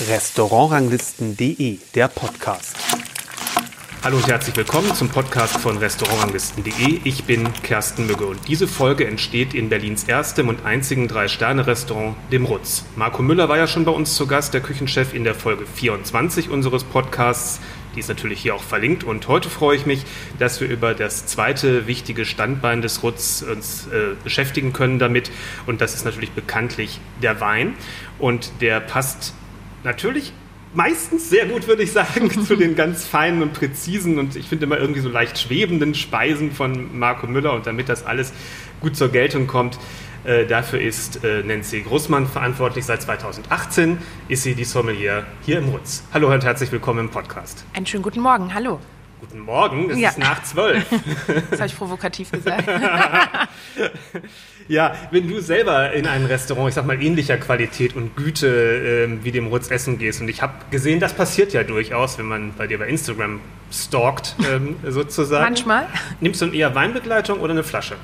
Restaurantranglisten.de, der Podcast. Hallo und herzlich willkommen zum Podcast von Restaurantranglisten.de. Ich bin Kersten Mügge und diese Folge entsteht in Berlins erstem und einzigen Drei-Sterne-Restaurant, dem Rutz. Marco Müller war ja schon bei uns zu Gast, der Küchenchef in der Folge 24 unseres Podcasts. Die ist natürlich hier auch verlinkt. Und heute freue ich mich, dass wir über das zweite wichtige Standbein des Rutz uns äh, beschäftigen können damit. Und das ist natürlich bekanntlich der Wein. Und der passt natürlich meistens sehr gut, würde ich sagen, zu den ganz feinen und präzisen und ich finde immer irgendwie so leicht schwebenden Speisen von Marco Müller. Und damit das alles gut zur Geltung kommt, äh, dafür ist äh, Nancy Großmann verantwortlich. Seit 2018 ist sie die Sommelier hier im Rutz. Hallo und herzlich willkommen im Podcast. Einen schönen guten Morgen, hallo. Guten Morgen, es ja. ist nach zwölf. das habe ich provokativ gesagt. ja, wenn du selber in ein Restaurant, ich sag mal, ähnlicher Qualität und Güte äh, wie dem Rutz essen gehst, und ich habe gesehen, das passiert ja durchaus, wenn man bei dir bei Instagram stalkt, ähm, sozusagen. Manchmal. Nimmst du eher Weinbegleitung oder eine Flasche?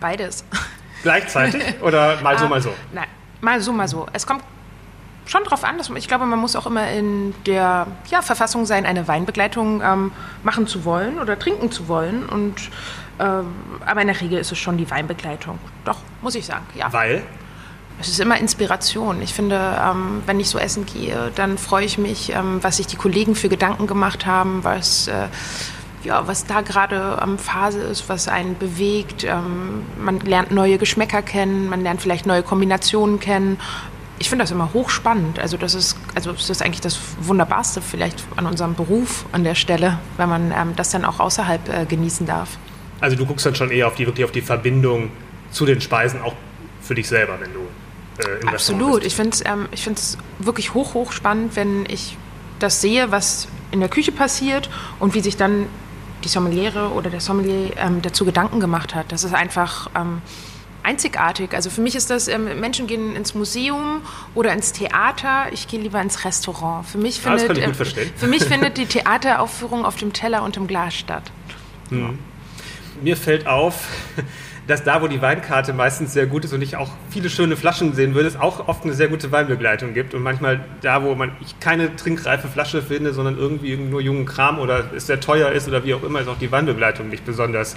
Beides. Gleichzeitig oder mal so, mal so? Nein, mal so, mal so. Es kommt schon darauf an, dass man, ich glaube, man muss auch immer in der ja, Verfassung sein, eine Weinbegleitung ähm, machen zu wollen oder trinken zu wollen. Und, aber in der Regel ist es schon die Weinbegleitung. Doch, muss ich sagen, ja. Weil? Es ist immer Inspiration. Ich finde, ähm, wenn ich so essen gehe, dann freue ich mich, ähm, was sich die Kollegen für Gedanken gemacht haben, was, äh, ja, was da gerade am Phase ist, was einen bewegt. Ähm, man lernt neue Geschmäcker kennen, man lernt vielleicht neue Kombinationen kennen ich finde das immer hochspannend. Also das ist, also das ist eigentlich das Wunderbarste vielleicht an unserem Beruf an der Stelle, wenn man ähm, das dann auch außerhalb äh, genießen darf. Also du guckst dann schon eher auf die wirklich auf die Verbindung zu den Speisen, auch für dich selber, wenn du äh, im Absolut. Ich finde es ähm, ich wirklich hoch, hoch spannend, wenn ich das sehe, was in der Küche passiert und wie sich dann die Sommeliere oder der Sommelier ähm, dazu Gedanken gemacht hat. Das ist einfach ähm, einzigartig. Also für mich ist das, ähm, Menschen gehen ins Museum oder ins Theater, ich gehe lieber ins Restaurant. Für mich findet, das kann ich gut äh, Für mich findet die Theateraufführung auf dem Teller und im Glas statt. Hm. Mir fällt auf, dass da, wo die Weinkarte meistens sehr gut ist und ich auch viele schöne Flaschen sehen würde, es auch oft eine sehr gute Weinbegleitung gibt. Und manchmal da, wo man ich keine trinkreife Flasche finde, sondern irgendwie nur jungen Kram oder es sehr teuer ist oder wie auch immer, ist auch die Weinbegleitung nicht besonders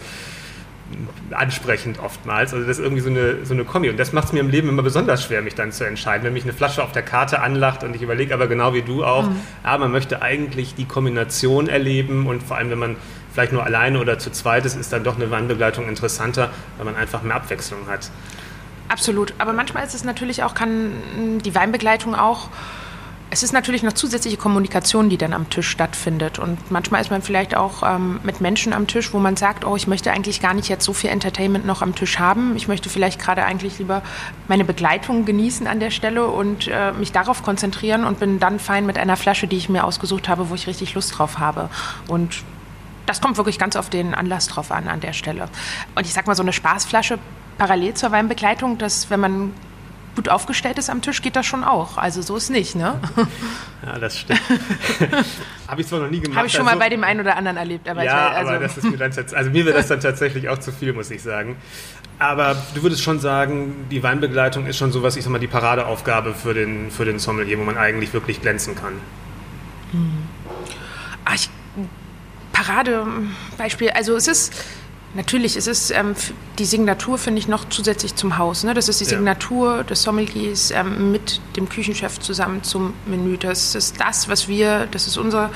ansprechend oftmals. Also das ist irgendwie so eine, so eine Kombi. Und das macht es mir im Leben immer besonders schwer, mich dann zu entscheiden. Wenn mich eine Flasche auf der Karte anlacht und ich überlege aber genau wie du auch, mhm. ah, man möchte eigentlich die Kombination erleben und vor allem, wenn man vielleicht nur alleine oder zu zweit ist, ist dann doch eine Wandbegleitung interessanter, weil man einfach mehr Abwechslung hat. Absolut. Aber manchmal ist es natürlich auch, kann die Weinbegleitung auch es ist natürlich noch zusätzliche Kommunikation, die dann am Tisch stattfindet. Und manchmal ist man vielleicht auch ähm, mit Menschen am Tisch, wo man sagt, oh, ich möchte eigentlich gar nicht jetzt so viel Entertainment noch am Tisch haben. Ich möchte vielleicht gerade eigentlich lieber meine Begleitung genießen an der Stelle und äh, mich darauf konzentrieren und bin dann fein mit einer Flasche, die ich mir ausgesucht habe, wo ich richtig Lust drauf habe. Und das kommt wirklich ganz auf den Anlass drauf an an der Stelle. Und ich sag mal, so eine Spaßflasche parallel zur Weinbegleitung, dass wenn man gut aufgestellt ist am Tisch, geht das schon auch. Also so ist nicht, ne? Ja, das stimmt. Habe ich zwar noch nie gemacht. Habe ich schon also, mal bei dem einen oder anderen erlebt. Aber ja, weiß, also aber das ist mir dann, also mir wäre das dann tatsächlich auch zu viel, muss ich sagen. Aber du würdest schon sagen, die Weinbegleitung ist schon sowas, ich sag mal, die Paradeaufgabe für den, für den Sommelier, wo man eigentlich wirklich glänzen kann. Hm. Paradebeispiel, also es ist Natürlich, es ist ähm, die Signatur, finde ich, noch zusätzlich zum Haus. Ne? Das ist die ja. Signatur des Sommeliers ähm, mit dem Küchenchef zusammen zum Menü. Das ist das, was wir, das ist unser,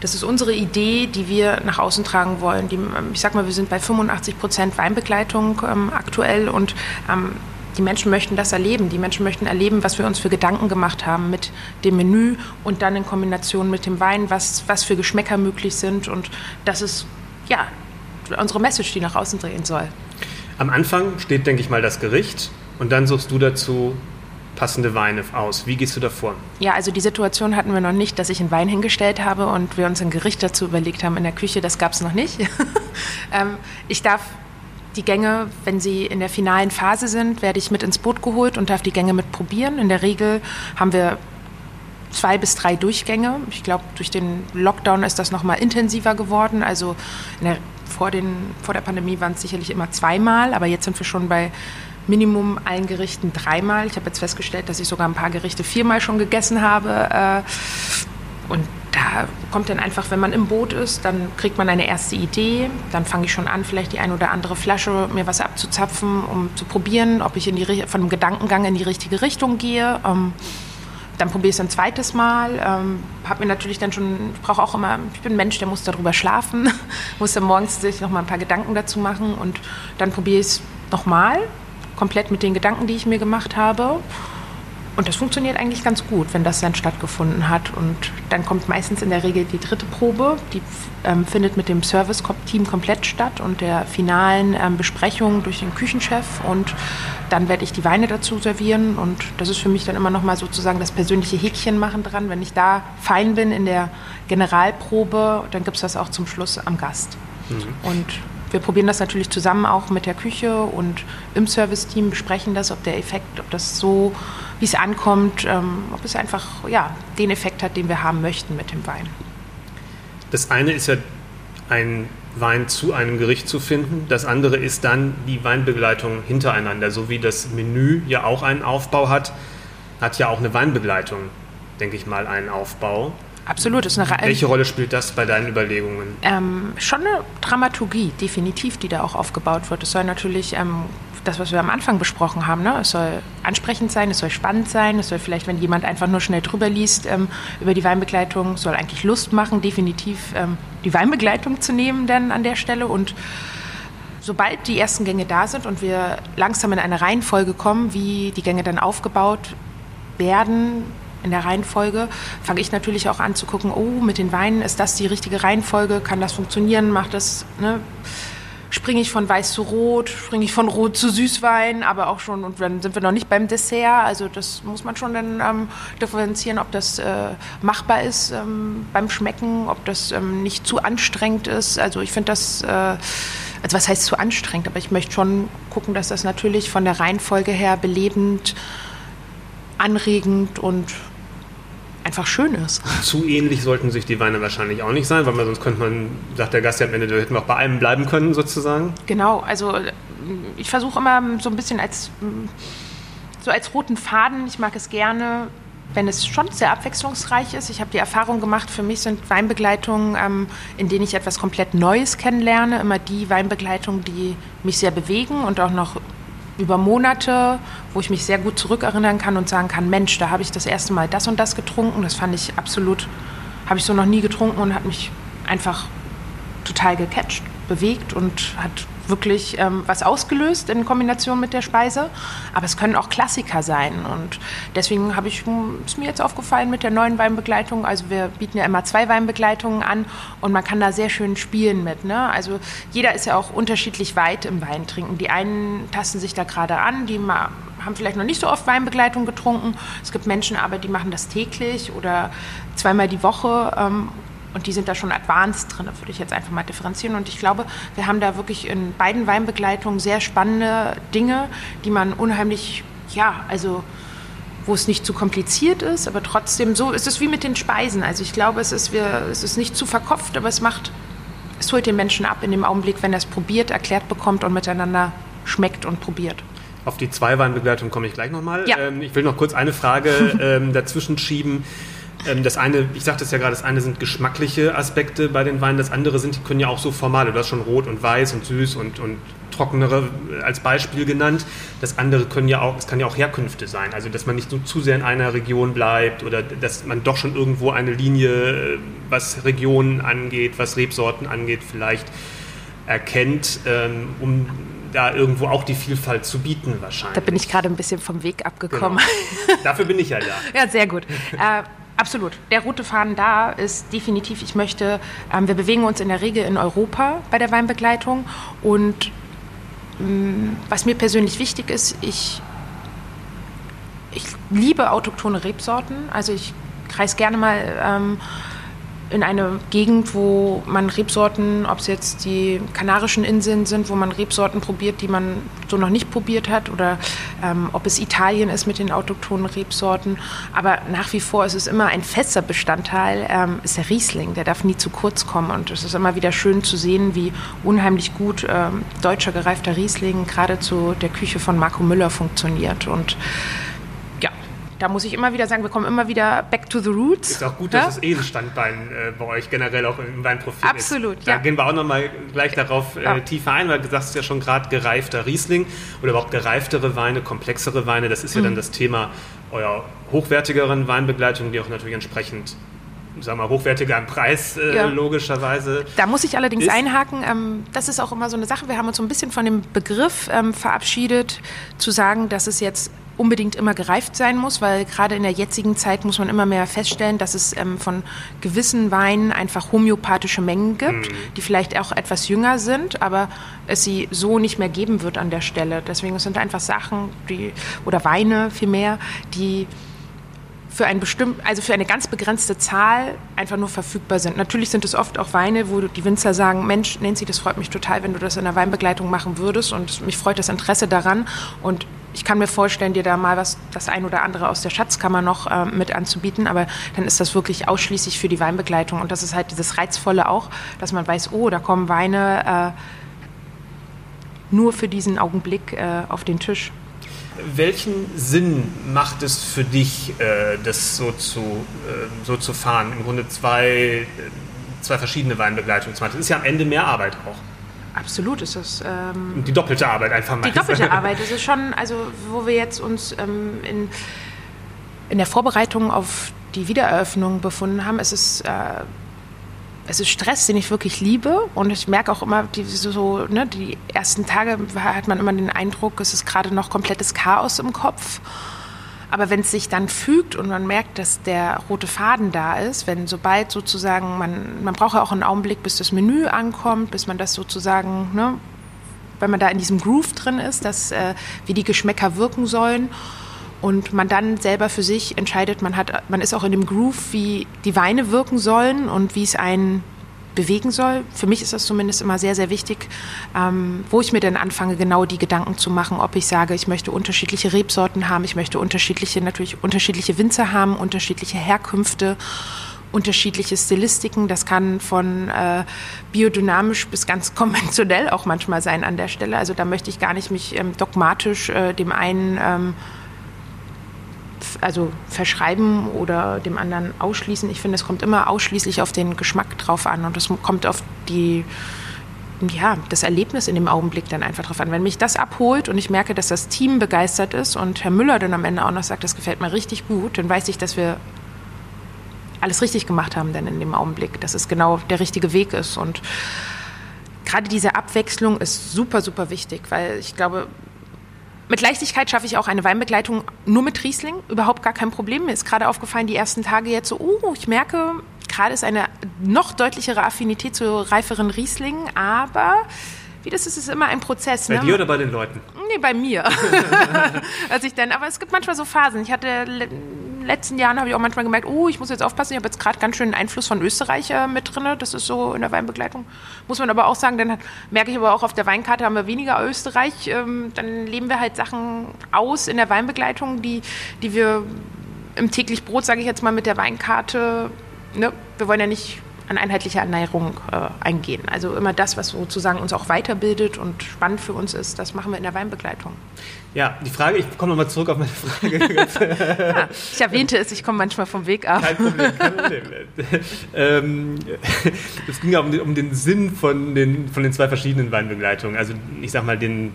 das ist unsere Idee, die wir nach außen tragen wollen. Die, ähm, ich sag mal, wir sind bei 85 Prozent Weinbegleitung ähm, aktuell und ähm, die Menschen möchten das erleben. Die Menschen möchten erleben, was wir uns für Gedanken gemacht haben mit dem Menü und dann in Kombination mit dem Wein, was, was für Geschmäcker möglich sind. Und das ist, ja, unsere Message, die nach außen drehen soll. Am Anfang steht, denke ich mal, das Gericht und dann suchst du dazu passende Weine aus. Wie gehst du davor? Ja, also die Situation hatten wir noch nicht, dass ich einen Wein hingestellt habe und wir uns ein Gericht dazu überlegt haben in der Küche. Das gab es noch nicht. Ähm, ich darf die Gänge, wenn sie in der finalen Phase sind, werde ich mit ins Boot geholt und darf die Gänge mit probieren. In der Regel haben wir zwei bis drei Durchgänge. Ich glaube, durch den Lockdown ist das noch mal intensiver geworden. Also der, vor, den, vor der Pandemie waren es sicherlich immer zweimal, aber jetzt sind wir schon bei Minimum allen Gerichten dreimal. Ich habe jetzt festgestellt, dass ich sogar ein paar Gerichte viermal schon gegessen habe. Und da kommt dann einfach, wenn man im Boot ist, dann kriegt man eine erste Idee. Dann fange ich schon an, vielleicht die eine oder andere Flasche mir was abzuzapfen, um zu probieren, ob ich in die, von dem Gedankengang in die richtige Richtung gehe. Ähm, dann probiere ich es ein zweites Mal. Ähm, habe mir natürlich dann schon, ich brauche auch immer, ich bin ein Mensch, der muss darüber schlafen, muss dann morgens sich noch mal ein paar Gedanken dazu machen und dann probiere ich es nochmal, komplett mit den Gedanken, die ich mir gemacht habe. Und das funktioniert eigentlich ganz gut, wenn das dann stattgefunden hat. Und dann kommt meistens in der Regel die dritte Probe. Die ähm, findet mit dem Service-Team komplett statt und der finalen ähm, Besprechung durch den Küchenchef. Und dann werde ich die Weine dazu servieren. Und das ist für mich dann immer noch mal sozusagen das persönliche Häkchen machen dran. Wenn ich da fein bin in der Generalprobe, dann gibt es das auch zum Schluss am Gast. Mhm. Und wir probieren das natürlich zusammen auch mit der Küche und im Serviceteam besprechen das, ob der Effekt, ob das so, wie es ankommt, ähm, ob es einfach ja, den Effekt hat, den wir haben möchten mit dem Wein. Das eine ist ja ein Wein zu einem Gericht zu finden. Das andere ist dann die Weinbegleitung hintereinander. So wie das Menü ja auch einen Aufbau hat, hat ja auch eine Weinbegleitung, denke ich mal, einen Aufbau. Absolut. Ist eine Welche Rolle spielt das bei deinen Überlegungen? Ähm, schon eine Dramaturgie, definitiv, die da auch aufgebaut wird. Es soll natürlich ähm, das, was wir am Anfang besprochen haben, ne? es soll ansprechend sein, es soll spannend sein, es soll vielleicht, wenn jemand einfach nur schnell drüber liest ähm, über die Weinbegleitung, soll eigentlich Lust machen, definitiv ähm, die Weinbegleitung zu nehmen dann an der Stelle und sobald die ersten Gänge da sind und wir langsam in eine Reihenfolge kommen, wie die Gänge dann aufgebaut werden, in der Reihenfolge, fange ich natürlich auch an zu gucken, oh, mit den Weinen, ist das die richtige Reihenfolge? Kann das funktionieren? Macht das, ne? Springe ich von weiß zu rot, springe ich von rot zu Süßwein, aber auch schon, und dann sind wir noch nicht beim Dessert, also das muss man schon dann ähm, differenzieren, ob das äh, machbar ist ähm, beim Schmecken, ob das ähm, nicht zu anstrengend ist. Also ich finde das, äh, also was heißt zu anstrengend, aber ich möchte schon gucken, dass das natürlich von der Reihenfolge her belebend, anregend und einfach schön ist. Zu ähnlich sollten sich die Weine wahrscheinlich auch nicht sein, weil man sonst könnte man, sagt der Gast ja am Ende, da hätten wir auch bei einem bleiben können sozusagen. Genau, also ich versuche immer so ein bisschen als so als roten Faden, ich mag es gerne, wenn es schon sehr abwechslungsreich ist. Ich habe die Erfahrung gemacht, für mich sind Weinbegleitungen, ähm, in denen ich etwas komplett Neues kennenlerne, immer die Weinbegleitungen, die mich sehr bewegen und auch noch über Monate, wo ich mich sehr gut zurückerinnern kann und sagen kann, Mensch, da habe ich das erste Mal das und das getrunken. Das fand ich absolut, habe ich so noch nie getrunken und hat mich einfach total gecatcht, bewegt und hat wirklich ähm, was ausgelöst in Kombination mit der Speise. Aber es können auch Klassiker sein. Und deswegen habe ich, hm, ist mir jetzt aufgefallen mit der neuen Weinbegleitung. Also wir bieten ja immer zwei Weinbegleitungen an und man kann da sehr schön spielen mit. Ne? Also jeder ist ja auch unterschiedlich weit im Weintrinken. Die einen tasten sich da gerade an, die haben vielleicht noch nicht so oft Weinbegleitung getrunken. Es gibt Menschen aber, die machen das täglich oder zweimal die Woche. Ähm, und die sind da schon advanced drin, würde ich jetzt einfach mal differenzieren. Und ich glaube, wir haben da wirklich in beiden Weinbegleitungen sehr spannende Dinge, die man unheimlich, ja, also wo es nicht zu kompliziert ist, aber trotzdem so ist es wie mit den Speisen. Also ich glaube, es ist, wir, es ist nicht zu verkopft, aber es macht, es holt den Menschen ab in dem Augenblick, wenn er es probiert, erklärt bekommt und miteinander schmeckt und probiert. Auf die Zwei-Weinbegleitung komme ich gleich nochmal. Ja. Ähm, ich will noch kurz eine Frage ähm, dazwischen schieben. Ähm, das eine, ich sagte es ja gerade, das eine sind geschmackliche Aspekte bei den Weinen, das andere sind, die können ja auch so formale. Du hast schon rot und weiß und süß und, und trockenere als Beispiel genannt. Das andere können ja auch, es kann ja auch Herkünfte sein. Also dass man nicht so zu sehr in einer Region bleibt oder dass man doch schon irgendwo eine Linie, was Regionen angeht, was Rebsorten angeht, vielleicht erkennt, ähm, um da irgendwo auch die Vielfalt zu bieten wahrscheinlich. Da bin ich gerade ein bisschen vom Weg abgekommen. Genau. Dafür bin ich ja da. ja, sehr gut. Äh, Absolut. Der rote Faden da ist definitiv, ich möchte, ähm, wir bewegen uns in der Regel in Europa bei der Weinbegleitung und ähm, was mir persönlich wichtig ist, ich, ich liebe autochtone Rebsorten, also ich kreise gerne mal ähm, in eine Gegend, wo man Rebsorten, ob es jetzt die Kanarischen Inseln sind, wo man Rebsorten probiert, die man so noch nicht probiert hat, oder ähm, ob es Italien ist mit den autochthonen Rebsorten. Aber nach wie vor ist es immer ein fester Bestandteil, ähm, ist der Riesling. Der darf nie zu kurz kommen. Und es ist immer wieder schön zu sehen, wie unheimlich gut ähm, deutscher gereifter Riesling gerade zu der Küche von Marco Müller funktioniert. Und da muss ich immer wieder sagen, wir kommen immer wieder back to the roots. Ist auch gut, ja? dass es eh ein Standbein äh, bei euch generell auch im Weinprofil Absolut, ist. Da ja. gehen wir auch nochmal gleich darauf äh, tiefer ein, weil du sagst ja schon gerade gereifter Riesling oder überhaupt gereiftere Weine, komplexere Weine, das ist ja mhm. dann das Thema eurer hochwertigeren Weinbegleitung, die auch natürlich entsprechend sagen wir, hochwertiger im Preis, äh, ja. logischerweise. Da muss ich allerdings ist. einhaken. Ähm, das ist auch immer so eine Sache. Wir haben uns so ein bisschen von dem Begriff ähm, verabschiedet, zu sagen, dass es jetzt unbedingt immer gereift sein muss, weil gerade in der jetzigen Zeit muss man immer mehr feststellen, dass es ähm, von gewissen Weinen einfach homöopathische Mengen gibt, mhm. die vielleicht auch etwas jünger sind, aber es sie so nicht mehr geben wird an der Stelle. Deswegen sind einfach Sachen, die oder Weine vielmehr, die für ein bestimmt, also für eine ganz begrenzte Zahl einfach nur verfügbar sind. Natürlich sind es oft auch Weine, wo die Winzer sagen, Mensch, Nancy, das freut mich total, wenn du das in der Weinbegleitung machen würdest und mich freut das Interesse daran und ich kann mir vorstellen, dir da mal was, das ein oder andere aus der Schatzkammer noch äh, mit anzubieten, aber dann ist das wirklich ausschließlich für die Weinbegleitung und das ist halt dieses Reizvolle auch, dass man weiß, oh, da kommen Weine äh, nur für diesen Augenblick äh, auf den Tisch. Welchen Sinn macht es für dich, äh, das so zu, äh, so zu fahren? Im Grunde zwei, zwei verschiedene Weinbegleitungen zu machen. Das ist ja am Ende mehr Arbeit auch. Absolut ist das. Ähm, die doppelte Arbeit einfach mal. Die doppelte Arbeit. Das ist schon, also wo wir jetzt uns ähm, in, in der Vorbereitung auf die Wiedereröffnung befunden haben, ist es, äh, es ist Stress, den ich wirklich liebe. Und ich merke auch immer, die, so, ne, die ersten Tage hat man immer den Eindruck, es ist gerade noch komplettes Chaos im Kopf. Aber wenn es sich dann fügt und man merkt, dass der rote Faden da ist, wenn sobald sozusagen, man, man braucht ja auch einen Augenblick, bis das Menü ankommt, bis man das sozusagen, ne, wenn man da in diesem Groove drin ist, dass, äh, wie die Geschmäcker wirken sollen und man dann selber für sich entscheidet, man, hat, man ist auch in dem Groove, wie die Weine wirken sollen und wie es einen bewegen soll. Für mich ist das zumindest immer sehr, sehr wichtig, ähm, wo ich mir denn anfange, genau die Gedanken zu machen, ob ich sage, ich möchte unterschiedliche Rebsorten haben, ich möchte unterschiedliche, natürlich unterschiedliche Winzer haben, unterschiedliche Herkünfte unterschiedliche Stilistiken. Das kann von äh, biodynamisch bis ganz konventionell auch manchmal sein an der Stelle. Also da möchte ich gar nicht mich ähm, dogmatisch äh, dem einen ähm, also verschreiben oder dem anderen ausschließen. Ich finde, es kommt immer ausschließlich auf den Geschmack drauf an und es kommt auf die ja, das Erlebnis in dem Augenblick dann einfach drauf an. Wenn mich das abholt und ich merke, dass das Team begeistert ist und Herr Müller dann am Ende auch noch sagt, das gefällt mir richtig gut, dann weiß ich, dass wir alles richtig gemacht haben dann in dem Augenblick, dass es genau der richtige Weg ist und gerade diese Abwechslung ist super, super wichtig, weil ich glaube, mit Leichtigkeit schaffe ich auch eine Weinbegleitung nur mit Riesling, überhaupt gar kein Problem. Mir ist gerade aufgefallen, die ersten Tage jetzt so, oh, ich merke, gerade ist eine noch deutlichere Affinität zu reiferen Rieslingen, aber wie das ist, ist immer ein Prozess. Bei ne? dir oder bei den Leuten? Nee, bei mir. also ich dann, aber es gibt manchmal so Phasen. Ich hatte letzten Jahren habe ich auch manchmal gemerkt, oh, ich muss jetzt aufpassen, ich habe jetzt gerade ganz schön Einfluss von Österreich äh, mit drin. Das ist so in der Weinbegleitung. Muss man aber auch sagen, dann merke ich aber auch auf der Weinkarte haben wir weniger Österreich. Ähm, dann leben wir halt Sachen aus in der Weinbegleitung, die, die wir im täglich Brot, sage ich jetzt mal, mit der Weinkarte, ne, wir wollen ja nicht an einheitliche Ernährung äh, eingehen. Also immer das, was sozusagen uns auch weiterbildet und spannend für uns ist, das machen wir in der Weinbegleitung. Ja, die Frage, ich komme nochmal zurück auf meine Frage. ja, ich erwähnte es, ich komme manchmal vom Weg ab. Kein Problem, kein Problem. ähm, es ging ja um den, um den Sinn von den, von den zwei verschiedenen Weinbegleitungen. Also ich sag mal den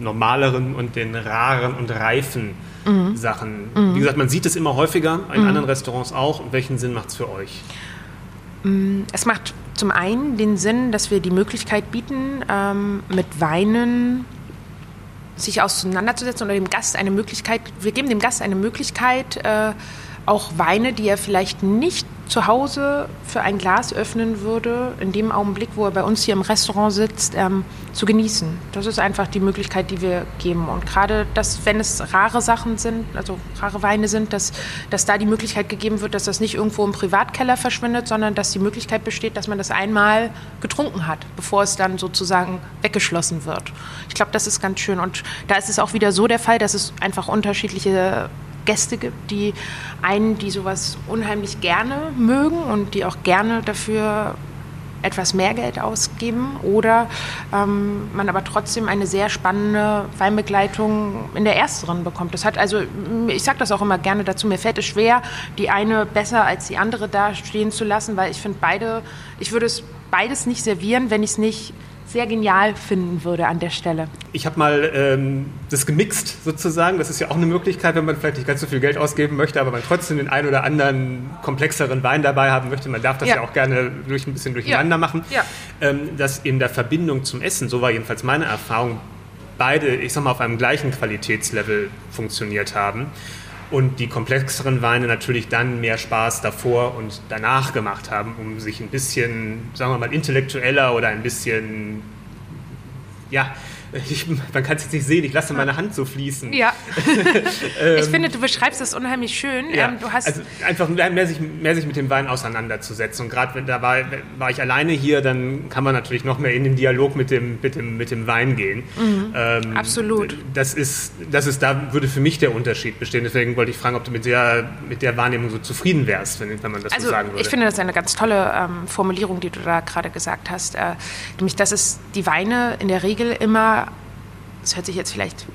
normaleren und den raren und reifen mhm. Sachen. Mhm. Wie gesagt, man sieht es immer häufiger, in mhm. anderen Restaurants auch. Und welchen Sinn macht es für euch? Mm, es macht zum einen den Sinn, dass wir die Möglichkeit bieten, ähm, mit Weinen sich auseinanderzusetzen oder dem Gast eine Möglichkeit, wir geben dem Gast eine Möglichkeit, äh, auch Weine, die er vielleicht nicht zu Hause für ein Glas öffnen würde, in dem Augenblick, wo er bei uns hier im Restaurant sitzt, ähm, zu genießen. Das ist einfach die Möglichkeit, die wir geben. Und gerade, dass, wenn es rare Sachen sind, also rare Weine sind, dass, dass da die Möglichkeit gegeben wird, dass das nicht irgendwo im Privatkeller verschwindet, sondern dass die Möglichkeit besteht, dass man das einmal getrunken hat, bevor es dann sozusagen weggeschlossen wird. Ich glaube, das ist ganz schön. Und da ist es auch wieder so der Fall, dass es einfach unterschiedliche Gäste gibt, die einen, die sowas unheimlich gerne mögen und die auch gerne dafür etwas mehr Geld ausgeben oder ähm, man aber trotzdem eine sehr spannende Weinbegleitung in der ersteren bekommt. Das hat also, ich sage das auch immer gerne dazu, mir fällt es schwer, die eine besser als die andere dastehen zu lassen, weil ich finde beide, ich würde es beides nicht servieren, wenn ich es nicht sehr genial finden würde an der Stelle. Ich habe mal ähm, das gemixt sozusagen. Das ist ja auch eine Möglichkeit, wenn man vielleicht nicht ganz so viel Geld ausgeben möchte, aber man trotzdem den einen oder anderen komplexeren Wein dabei haben möchte. Man darf das ja, ja auch gerne durch ein bisschen durcheinander ja. machen. Ja. Ähm, dass in der Verbindung zum Essen, so war jedenfalls meine Erfahrung, beide, ich sag mal, auf einem gleichen Qualitätslevel funktioniert haben und die komplexeren Weine natürlich dann mehr Spaß davor und danach gemacht haben, um sich ein bisschen, sagen wir mal, intellektueller oder ein bisschen, ja, ich, man kann es jetzt nicht sehen, ich lasse meine Hand so fließen. Ja. ähm, ich finde, du beschreibst das unheimlich schön. Ja, ähm, du hast also einfach mehr sich, mehr sich mit dem Wein auseinanderzusetzen. Und gerade wenn da war, war ich alleine hier, dann kann man natürlich noch mehr in den Dialog mit dem, mit dem, mit dem Wein gehen. Mhm. Ähm, Absolut. Das ist, das ist, da würde für mich der Unterschied bestehen. Deswegen wollte ich fragen, ob du mit der, mit der Wahrnehmung so zufrieden wärst, wenn, wenn man das also, so sagen würde. Ich finde das eine ganz tolle ähm, Formulierung, die du da gerade gesagt hast. Äh, nämlich, dass es die Weine in der Regel immer das hört sich jetzt vielleicht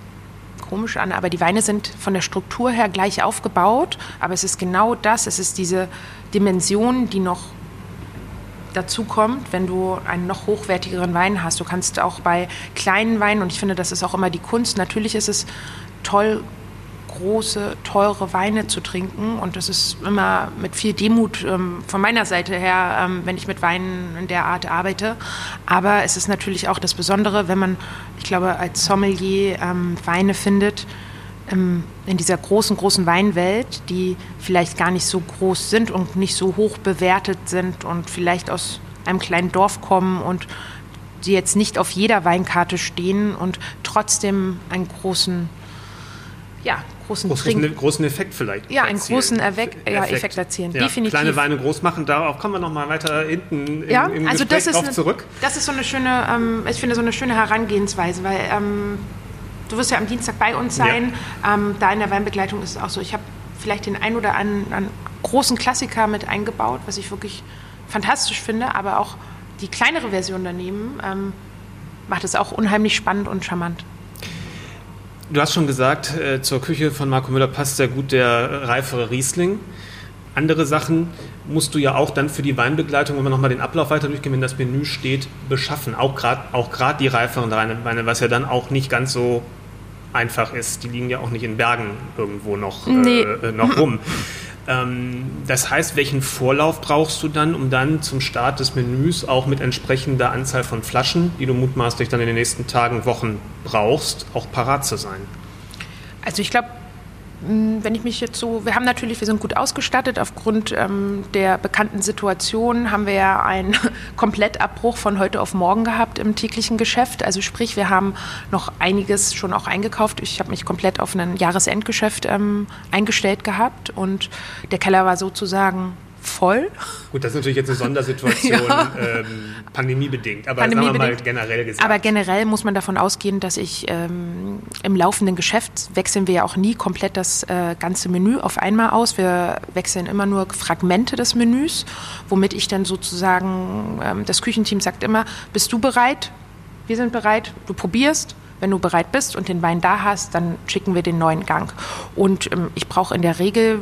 komisch an, aber die Weine sind von der Struktur her gleich aufgebaut, aber es ist genau das, es ist diese Dimension, die noch dazu kommt, wenn du einen noch hochwertigeren Wein hast. Du kannst auch bei kleinen Weinen, und ich finde, das ist auch immer die Kunst, natürlich ist es toll, große, teure Weine zu trinken. Und das ist immer mit viel Demut ähm, von meiner Seite her, ähm, wenn ich mit Weinen in der Art arbeite. Aber es ist natürlich auch das Besondere, wenn man, ich glaube, als Sommelier ähm, Weine findet, ähm, in dieser großen, großen Weinwelt, die vielleicht gar nicht so groß sind und nicht so hoch bewertet sind und vielleicht aus einem kleinen Dorf kommen und die jetzt nicht auf jeder Weinkarte stehen und trotzdem einen großen ja, großen, großen, großen Effekt vielleicht. Ja, einen großen Erweck, ja, Effekt. Effekt erzielen. Ja, Definitiv. Kleine Weine groß machen, darauf kommen wir noch mal weiter hinten ja, im, im also Gespräch das ist eine, zurück. Das ist so eine schöne, ähm, ich finde so eine schöne Herangehensweise, weil ähm, du wirst ja am Dienstag bei uns sein. Ja. Ähm, da in der Weinbegleitung ist es auch so. Ich habe vielleicht den ein oder anderen großen Klassiker mit eingebaut, was ich wirklich fantastisch finde, aber auch die kleinere Version daneben ähm, macht es auch unheimlich spannend und charmant. Du hast schon gesagt, äh, zur Küche von Marco Müller passt sehr gut der reifere Riesling. Andere Sachen musst du ja auch dann für die Weinbegleitung, wenn wir nochmal den Ablauf weiter durchgehen, wenn das Menü steht, beschaffen. Auch gerade auch die reiferen Weine, was ja dann auch nicht ganz so einfach ist. Die liegen ja auch nicht in Bergen irgendwo noch, nee. äh, noch rum. Ähm, das heißt, welchen Vorlauf brauchst du dann, um dann zum Start des Menüs auch mit entsprechender Anzahl von Flaschen, die du mutmaßlich dann in den nächsten Tagen, Wochen brauchst, auch parat zu sein? Also ich glaube, wenn ich mich jetzt so, wir haben natürlich, wir sind gut ausgestattet. Aufgrund ähm, der bekannten Situation haben wir ja einen Komplettabbruch von heute auf morgen gehabt im täglichen Geschäft. Also sprich, wir haben noch einiges schon auch eingekauft. Ich habe mich komplett auf ein Jahresendgeschäft ähm, eingestellt gehabt und der Keller war sozusagen voll. Gut, das ist natürlich jetzt eine Sondersituation, ja. ähm, pandemiebedingt, aber Pandemie sagen wir mal generell gesagt. Aber generell muss man davon ausgehen, dass ich ähm, im laufenden Geschäft wechseln wir ja auch nie komplett das äh, ganze Menü auf einmal aus. Wir wechseln immer nur Fragmente des Menüs, womit ich dann sozusagen, ähm, das Küchenteam sagt immer, bist du bereit? Wir sind bereit, du probierst, wenn du bereit bist und den Wein da hast, dann schicken wir den neuen Gang. Und ähm, ich brauche in der Regel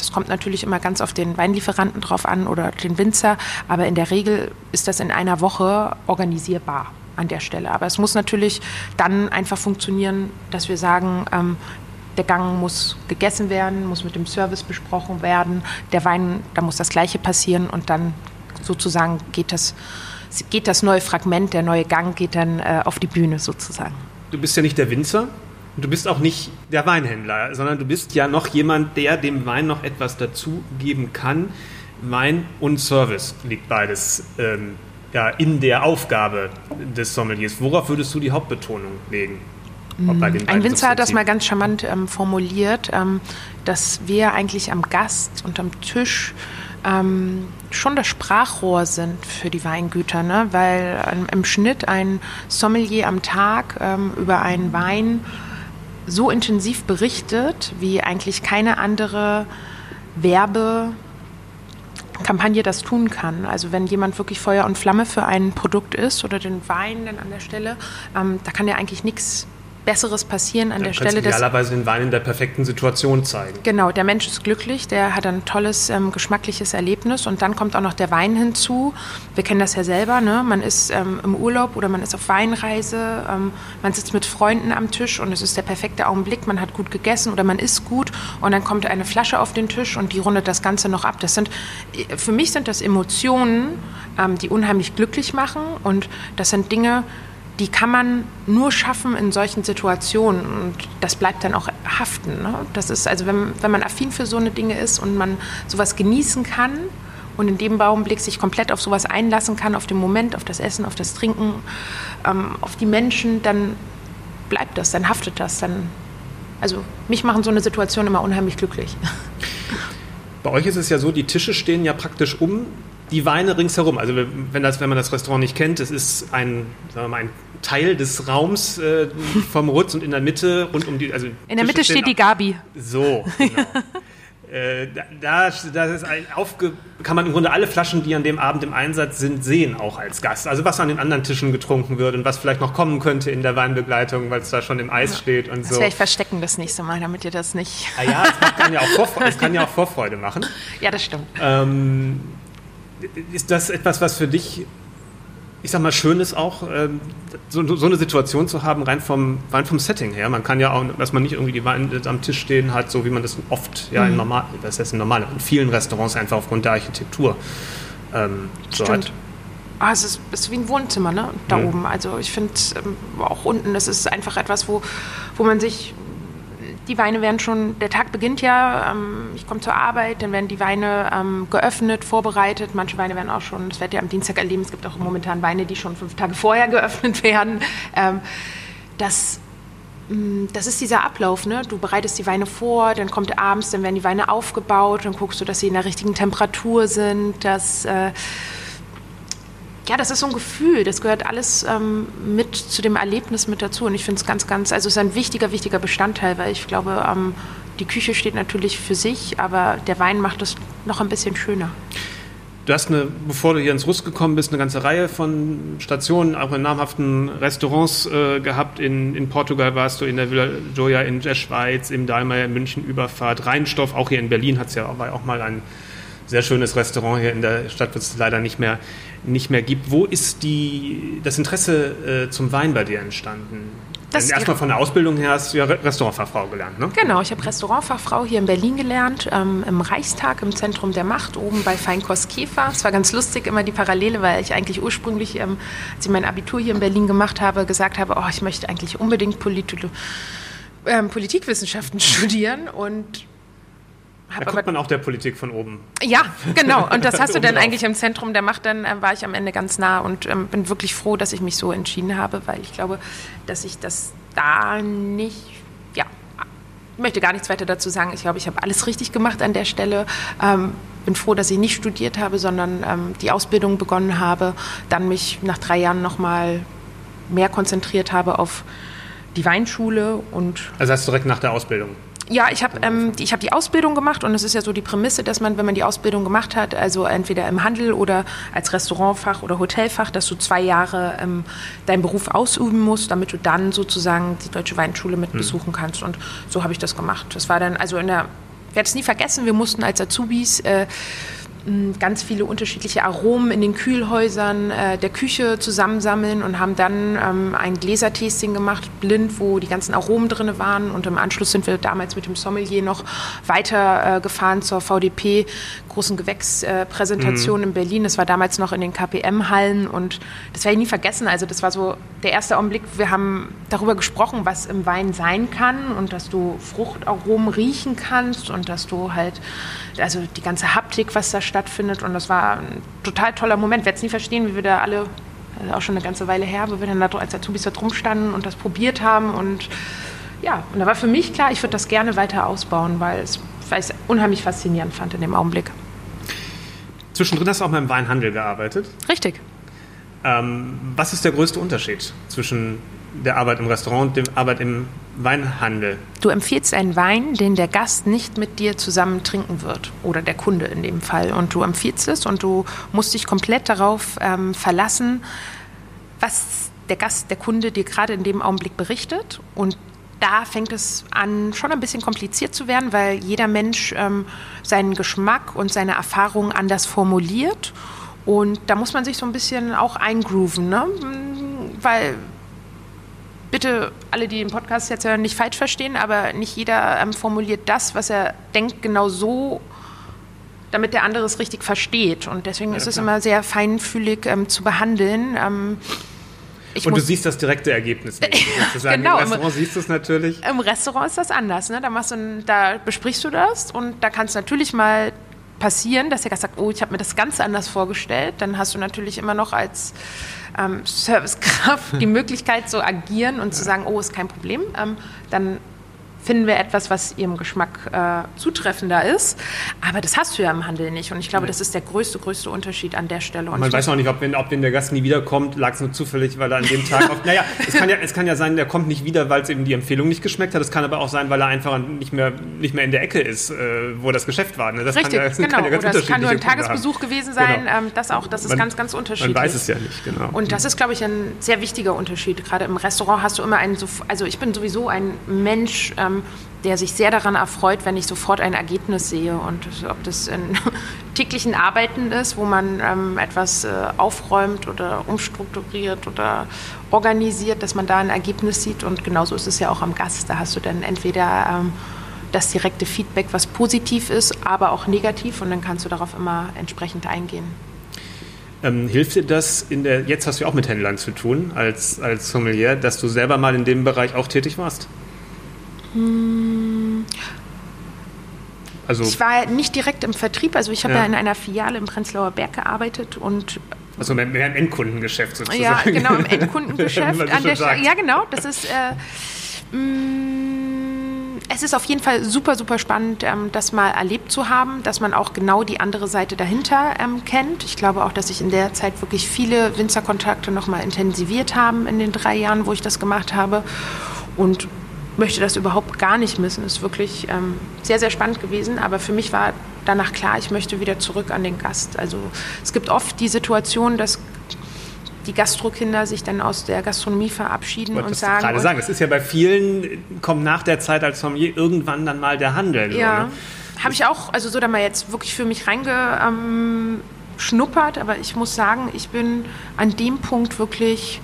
das kommt natürlich immer ganz auf den Weinlieferanten drauf an oder den Winzer, aber in der Regel ist das in einer Woche organisierbar an der Stelle. Aber es muss natürlich dann einfach funktionieren, dass wir sagen, ähm, der Gang muss gegessen werden, muss mit dem Service besprochen werden, der Wein, da muss das Gleiche passieren und dann sozusagen geht das, geht das neue Fragment, der neue Gang geht dann äh, auf die Bühne sozusagen. Du bist ja nicht der Winzer, du bist auch nicht der Weinhändler, sondern du bist ja noch jemand, der dem Wein noch etwas dazugeben kann. Wein und Service liegt beides ähm, ja, in der Aufgabe des Sommeliers. Worauf würdest du die Hauptbetonung legen? Ein Winzer hat das mal ganz charmant ähm, formuliert, ähm, dass wir eigentlich am Gast und am Tisch ähm, schon das Sprachrohr sind für die Weingüter, ne? weil ähm, im Schnitt ein Sommelier am Tag ähm, über einen Wein so intensiv berichtet, wie eigentlich keine andere Werbe Kampagne das tun kann. Also wenn jemand wirklich Feuer und Flamme für ein Produkt ist oder den Wein dann an der Stelle, ähm, da kann ja eigentlich nichts Besseres passieren an Dann der Stelle. Idealerweise den Wein in der perfekten Situation zeigen. Genau, der Mensch ist glücklich, der hat ein tolles ähm, geschmackliches Erlebnis und dann kommt auch noch der Wein hinzu. Wir kennen das ja selber, ne? man ist ähm, im Urlaub oder man ist auf Weinreise, ähm, man sitzt mit Freunden am Tisch und es ist der perfekte Augenblick, man hat gut gegessen oder man isst gut und dann kommt eine Flasche auf den Tisch und die rundet das Ganze noch ab. Das sind, für mich sind das Emotionen, ähm, die unheimlich glücklich machen und das sind Dinge, die kann man nur schaffen in solchen Situationen und das bleibt dann auch haften. Ne? Das ist also, wenn, wenn man affin für so eine Dinge ist und man sowas genießen kann und in dem Augenblick sich komplett auf sowas einlassen kann, auf den Moment, auf das Essen, auf das Trinken, ähm, auf die Menschen, dann bleibt das, dann haftet das, dann also mich machen so eine Situation immer unheimlich glücklich. Bei euch ist es ja so, die Tische stehen ja praktisch um die Weine ringsherum. Also wenn, das, wenn man das Restaurant nicht kennt, es ist ein, sagen wir mal, ein Teil des Raums äh, vom Rutz und in der Mitte rund um die. Also in der Mitte steht die Gabi. So, genau. äh, da, da ist ein aufge, kann man im Grunde alle Flaschen, die an dem Abend im Einsatz sind, sehen, auch als Gast. Also was an den anderen Tischen getrunken wird und was vielleicht noch kommen könnte in der Weinbegleitung, weil es da schon im Eis ja. steht und das so. Ich verstecken das nächste Mal, damit ihr das nicht. Ah ja, es kann ja auch Vorfreude, kann ja auch Vorfreude machen. Ja, das stimmt. Ähm, ist das etwas, was für dich, ich sag mal, schön ist auch, ähm, so, so, eine Situation zu haben, rein vom, rein vom Setting her? Man kann ja auch, dass man nicht irgendwie die Weine am Tisch stehen hat, so wie man das oft, ja, mhm. in normal, das heißt in normal, in vielen Restaurants einfach aufgrund der Architektur ähm, so hat. Ah, es ist, ist, wie ein Wohnzimmer, ne? Da mhm. oben. Also ich finde ähm, auch unten, das ist einfach etwas, wo, wo man sich die Weine werden schon, der Tag beginnt ja, ähm, ich komme zur Arbeit, dann werden die Weine ähm, geöffnet, vorbereitet. Manche Weine werden auch schon, das werdet ihr am Dienstag erleben, es gibt auch momentan Weine, die schon fünf Tage vorher geöffnet werden. Ähm, das, mm, das ist dieser Ablauf, ne? Du bereitest die Weine vor, dann kommt abends, dann werden die Weine aufgebaut, dann guckst du, dass sie in der richtigen Temperatur sind, dass äh, ja, das ist so ein Gefühl, das gehört alles ähm, mit zu dem Erlebnis mit dazu. Und ich finde es ganz, ganz, also es ist ein wichtiger, wichtiger Bestandteil, weil ich glaube, ähm, die Küche steht natürlich für sich, aber der Wein macht es noch ein bisschen schöner. Du hast, eine, bevor du hier ins Rust gekommen bist, eine ganze Reihe von Stationen, auch in namhaften Restaurants äh, gehabt. In, in Portugal warst du, in der Villa Joya in der Schweiz, im Dahlmeier in München Überfahrt, Rheinstoff, auch hier in Berlin hat es ja auch, auch mal ein sehr schönes Restaurant hier in der Stadt, was es leider nicht mehr, nicht mehr gibt. Wo ist die, das Interesse äh, zum Wein bei dir entstanden? Erstmal von der Ausbildung her hast du ja Restaurantfachfrau gelernt, ne? Genau, ich habe Restaurantfachfrau hier in Berlin gelernt, ähm, im Reichstag, im Zentrum der Macht, oben bei Feinkost Käfer. Es war ganz lustig, immer die Parallele, weil ich eigentlich ursprünglich, ähm, als ich mein Abitur hier in Berlin gemacht habe, gesagt habe, oh, ich möchte eigentlich unbedingt Polit ähm, Politikwissenschaften studieren und da kommt man auch der Politik von oben. Ja, genau. Und das hast du dann eigentlich im Zentrum der Macht. Dann äh, war ich am Ende ganz nah und ähm, bin wirklich froh, dass ich mich so entschieden habe, weil ich glaube, dass ich das da nicht, ja, ich möchte gar nichts weiter dazu sagen. Ich glaube, ich habe alles richtig gemacht an der Stelle. Ähm, bin froh, dass ich nicht studiert habe, sondern ähm, die Ausbildung begonnen habe, dann mich nach drei Jahren nochmal mehr konzentriert habe auf die Weinschule und. Also hast du direkt nach der Ausbildung? Ja, ich habe ähm, die, hab die Ausbildung gemacht und es ist ja so die Prämisse, dass man, wenn man die Ausbildung gemacht hat, also entweder im Handel oder als Restaurantfach oder Hotelfach, dass du zwei Jahre ähm, deinen Beruf ausüben musst, damit du dann sozusagen die Deutsche Weinschule mit mhm. besuchen kannst. Und so habe ich das gemacht. Das war dann, also in der, ich werde es nie vergessen, wir mussten als Azubis äh, ganz viele unterschiedliche Aromen in den Kühlhäusern äh, der Küche zusammensammeln und haben dann ähm, ein Gläsertasting gemacht, blind, wo die ganzen Aromen drin waren. Und im Anschluss sind wir damals mit dem Sommelier noch weiter äh, zur VDP, großen Gewächspräsentation mhm. in Berlin. Das war damals noch in den KPM-Hallen und das werde ich nie vergessen. Also das war so der erste Augenblick, wir haben darüber gesprochen, was im Wein sein kann und dass du Fruchtaromen riechen kannst und dass du halt, also die ganze Haptik, was da stattfindet. Und das war ein total toller Moment. Ich werde es nie verstehen, wie wir da alle, also auch schon eine ganze Weile her, wo wir dann da als Azubis da drum standen und das probiert haben. Und ja, und da war für mich klar, ich würde das gerne weiter ausbauen, weil, es, weil ich es unheimlich faszinierend fand in dem Augenblick. Zwischendrin hast du auch mal im Weinhandel gearbeitet. Richtig. Ähm, was ist der größte Unterschied zwischen der Arbeit im Restaurant und der Arbeit im Weinhandel? Du empfiehlst einen Wein, den der Gast nicht mit dir zusammen trinken wird oder der Kunde in dem Fall. Und du empfiehlst es und du musst dich komplett darauf ähm, verlassen, was der Gast, der Kunde dir gerade in dem Augenblick berichtet. Und da fängt es an, schon ein bisschen kompliziert zu werden, weil jeder Mensch ähm, seinen Geschmack und seine Erfahrungen anders formuliert. Und da muss man sich so ein bisschen auch eingrooven, ne? weil bitte alle, die den Podcast jetzt hören, nicht falsch verstehen, aber nicht jeder ähm, formuliert das, was er denkt, genau so, damit der andere es richtig versteht. Und deswegen ja, ist es immer sehr feinfühlig ähm, zu behandeln. Ähm, und du siehst das direkte Ergebnis. genau. Im Restaurant siehst du es natürlich. Im Restaurant ist das anders. Ne? Da, machst du, da besprichst du das und da kannst du natürlich mal passieren, dass der Gast sagt, oh, ich habe mir das ganz anders vorgestellt. Dann hast du natürlich immer noch als ähm, Servicekraft die Möglichkeit zu agieren und zu sagen, oh, ist kein Problem. Ähm, dann finden wir etwas, was ihrem Geschmack äh, zutreffender ist. Aber das hast du ja im Handel nicht. Und ich glaube, das ist der größte, größte Unterschied an der Stelle. Und Man weiß auch nicht, ob wenn, ob wenn der Gast nie wiederkommt, lag es nur zufällig, weil er an dem Tag... auf, naja, es kann, ja, es kann ja sein, der kommt nicht wieder, weil es eben die Empfehlung nicht geschmeckt hat. Es kann aber auch sein, weil er einfach nicht mehr, nicht mehr in der Ecke ist, äh, wo das Geschäft war. Ne? Das Richtig, kann ja, genau. Kann ja Oder es kann nur ein Tagesbesuch haben. gewesen sein. Genau. Ähm, das auch, das ist man, ganz, ganz unterschiedlich. Man weiß es ja nicht, genau. Und das ist, glaube ich, ein sehr wichtiger Unterschied. Gerade im Restaurant hast du immer einen... Also ich bin sowieso ein Mensch... Ähm, der sich sehr daran erfreut, wenn ich sofort ein Ergebnis sehe. Und ob das in täglichen Arbeiten ist, wo man ähm, etwas äh, aufräumt oder umstrukturiert oder organisiert, dass man da ein Ergebnis sieht. Und genauso ist es ja auch am Gast. Da hast du dann entweder ähm, das direkte Feedback, was positiv ist, aber auch negativ. Und dann kannst du darauf immer entsprechend eingehen. Ähm, hilft dir das in der, jetzt hast du ja auch mit Händlern zu tun als, als Sommelier, dass du selber mal in dem Bereich auch tätig warst? Hm. Also, ich war nicht direkt im Vertrieb, also ich habe ja. ja. in einer Filiale im Prenzlauer Berg gearbeitet und also mehr im Endkundengeschäft sozusagen. Ja, genau, im Endkundengeschäft. an der ja, genau, das ist äh, mh, mm, es ist auf jeden Fall super, super spannend, ähm, das mal erlebt zu haben, dass man auch genau die andere Seite dahinter ähm, kennt. Ich glaube auch, dass sich in der Zeit wirklich viele Winzerkontakte nochmal intensiviert haben in den drei Jahren, wo ich das gemacht habe. Und möchte das überhaupt gar nicht missen. Ist wirklich ähm, sehr, sehr spannend gewesen. Aber für mich war danach klar, ich möchte wieder zurück an den Gast. Also es gibt oft die Situation, dass die Gastrokinder sich dann aus der Gastronomie verabschieden und sagen. gerade sagen, es ist ja bei vielen, kommt nach der Zeit als Sommelier irgendwann dann mal der Handel. Ja, ne? habe ich auch, also so da mal jetzt wirklich für mich reingeschnuppert, ähm, aber ich muss sagen, ich bin an dem Punkt wirklich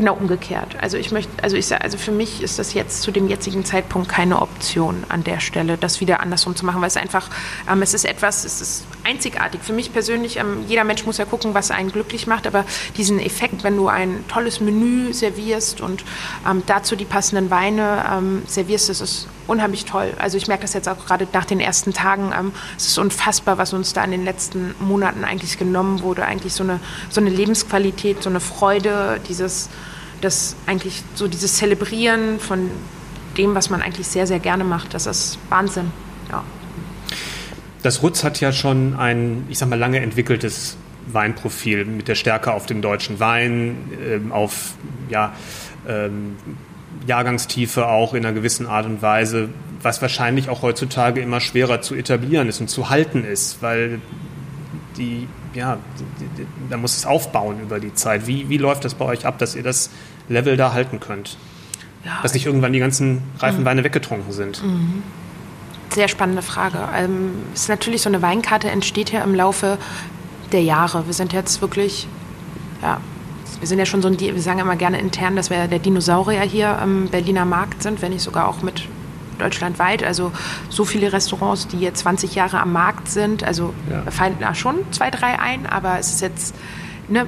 Genau umgekehrt. Also ich möchte, also ich also für mich ist das jetzt zu dem jetzigen Zeitpunkt keine Option an der Stelle, das wieder andersrum zu machen, weil es einfach, ähm, es ist etwas, es ist einzigartig. Für mich persönlich, ähm, jeder Mensch muss ja gucken, was einen glücklich macht, aber diesen Effekt, wenn du ein tolles Menü servierst und ähm, dazu die passenden Weine ähm, servierst, das ist unheimlich toll. Also ich merke das jetzt auch gerade nach den ersten Tagen. Ähm, es ist unfassbar, was uns da in den letzten Monaten eigentlich genommen wurde. Eigentlich so eine, so eine Lebensqualität, so eine Freude, dieses, das eigentlich so dieses Zelebrieren von dem, was man eigentlich sehr, sehr gerne macht. Das ist Wahnsinn. Ja. Das Rutz hat ja schon ein, ich sag mal, lange entwickeltes Weinprofil mit der Stärke auf dem deutschen Wein, äh, auf ja, ähm, Jahrgangstiefe auch in einer gewissen Art und Weise, was wahrscheinlich auch heutzutage immer schwerer zu etablieren ist und zu halten ist, weil die, ja, da muss es aufbauen über die Zeit. Wie, wie läuft das bei euch ab, dass ihr das Level da halten könnt? Ja, dass nicht irgendwann die ganzen reifen mhm. Weine weggetrunken sind? Mhm. Sehr spannende Frage. Ähm, ist natürlich so eine Weinkarte entsteht ja im Laufe der Jahre. Wir sind jetzt wirklich ja, wir sind ja schon so ein, wir sagen immer gerne intern, dass wir der Dinosaurier hier am Berliner Markt sind, wenn nicht sogar auch mit deutschlandweit. Also so viele Restaurants, die jetzt 20 Jahre am Markt sind. Also ja. fallen da schon zwei, drei ein, aber es ist jetzt, ne,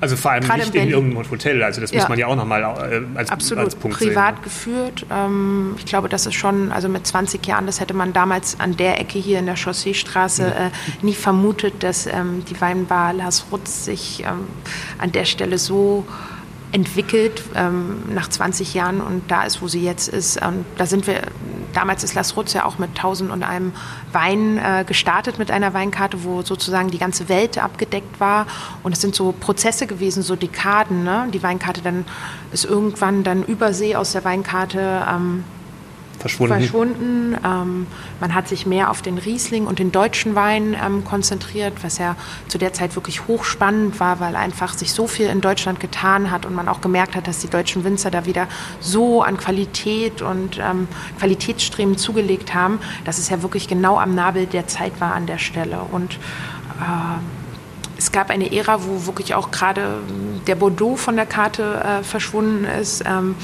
Also vor allem Gerade nicht in in irgendeinem Hotel. Also das muss Ja. man ja auch nochmal äh, als, Absolut. als Punkt Privat sehen. geführt. Ähm, ich glaube, das ist schon, also mit 20 Jahren, das hätte man damals an der Ecke hier in der Chausseestraße äh, nie vermutet, dass ähm, die Weinbar Lars Rutz sich ähm, an der Stelle so entwickelt ähm, nach 20 Jahren und da ist, wo sie jetzt ist. Und da sind wir, damals ist Lars Rutz ja auch mit 1000 und einem Wein äh, gestartet mit einer Weinkarte, wo sozusagen die ganze Welt abgedeckt war. Und es sind so Prozesse gewesen, so Dekaden. Ne? Die Weinkarte dann ist irgendwann dann übersee aus der Weinkarte ähm, Verschwunden. verschwunden. Ähm, man hat sich mehr auf den Riesling und den deutschen Wein ähm, konzentriert, was ja zu der Zeit wirklich hochspannend war, weil einfach sich so viel in Deutschland getan hat und man auch gemerkt hat, dass die deutschen Winzer da wieder so an Qualität und ähm, Qualitätsstreben zugelegt haben, dass es ja wirklich genau am Nabel der Zeit war an der Stelle. Und äh, es gab eine Ära, wo wirklich auch gerade der Bordeaux von der Karte äh, verschwunden ist. Ähm,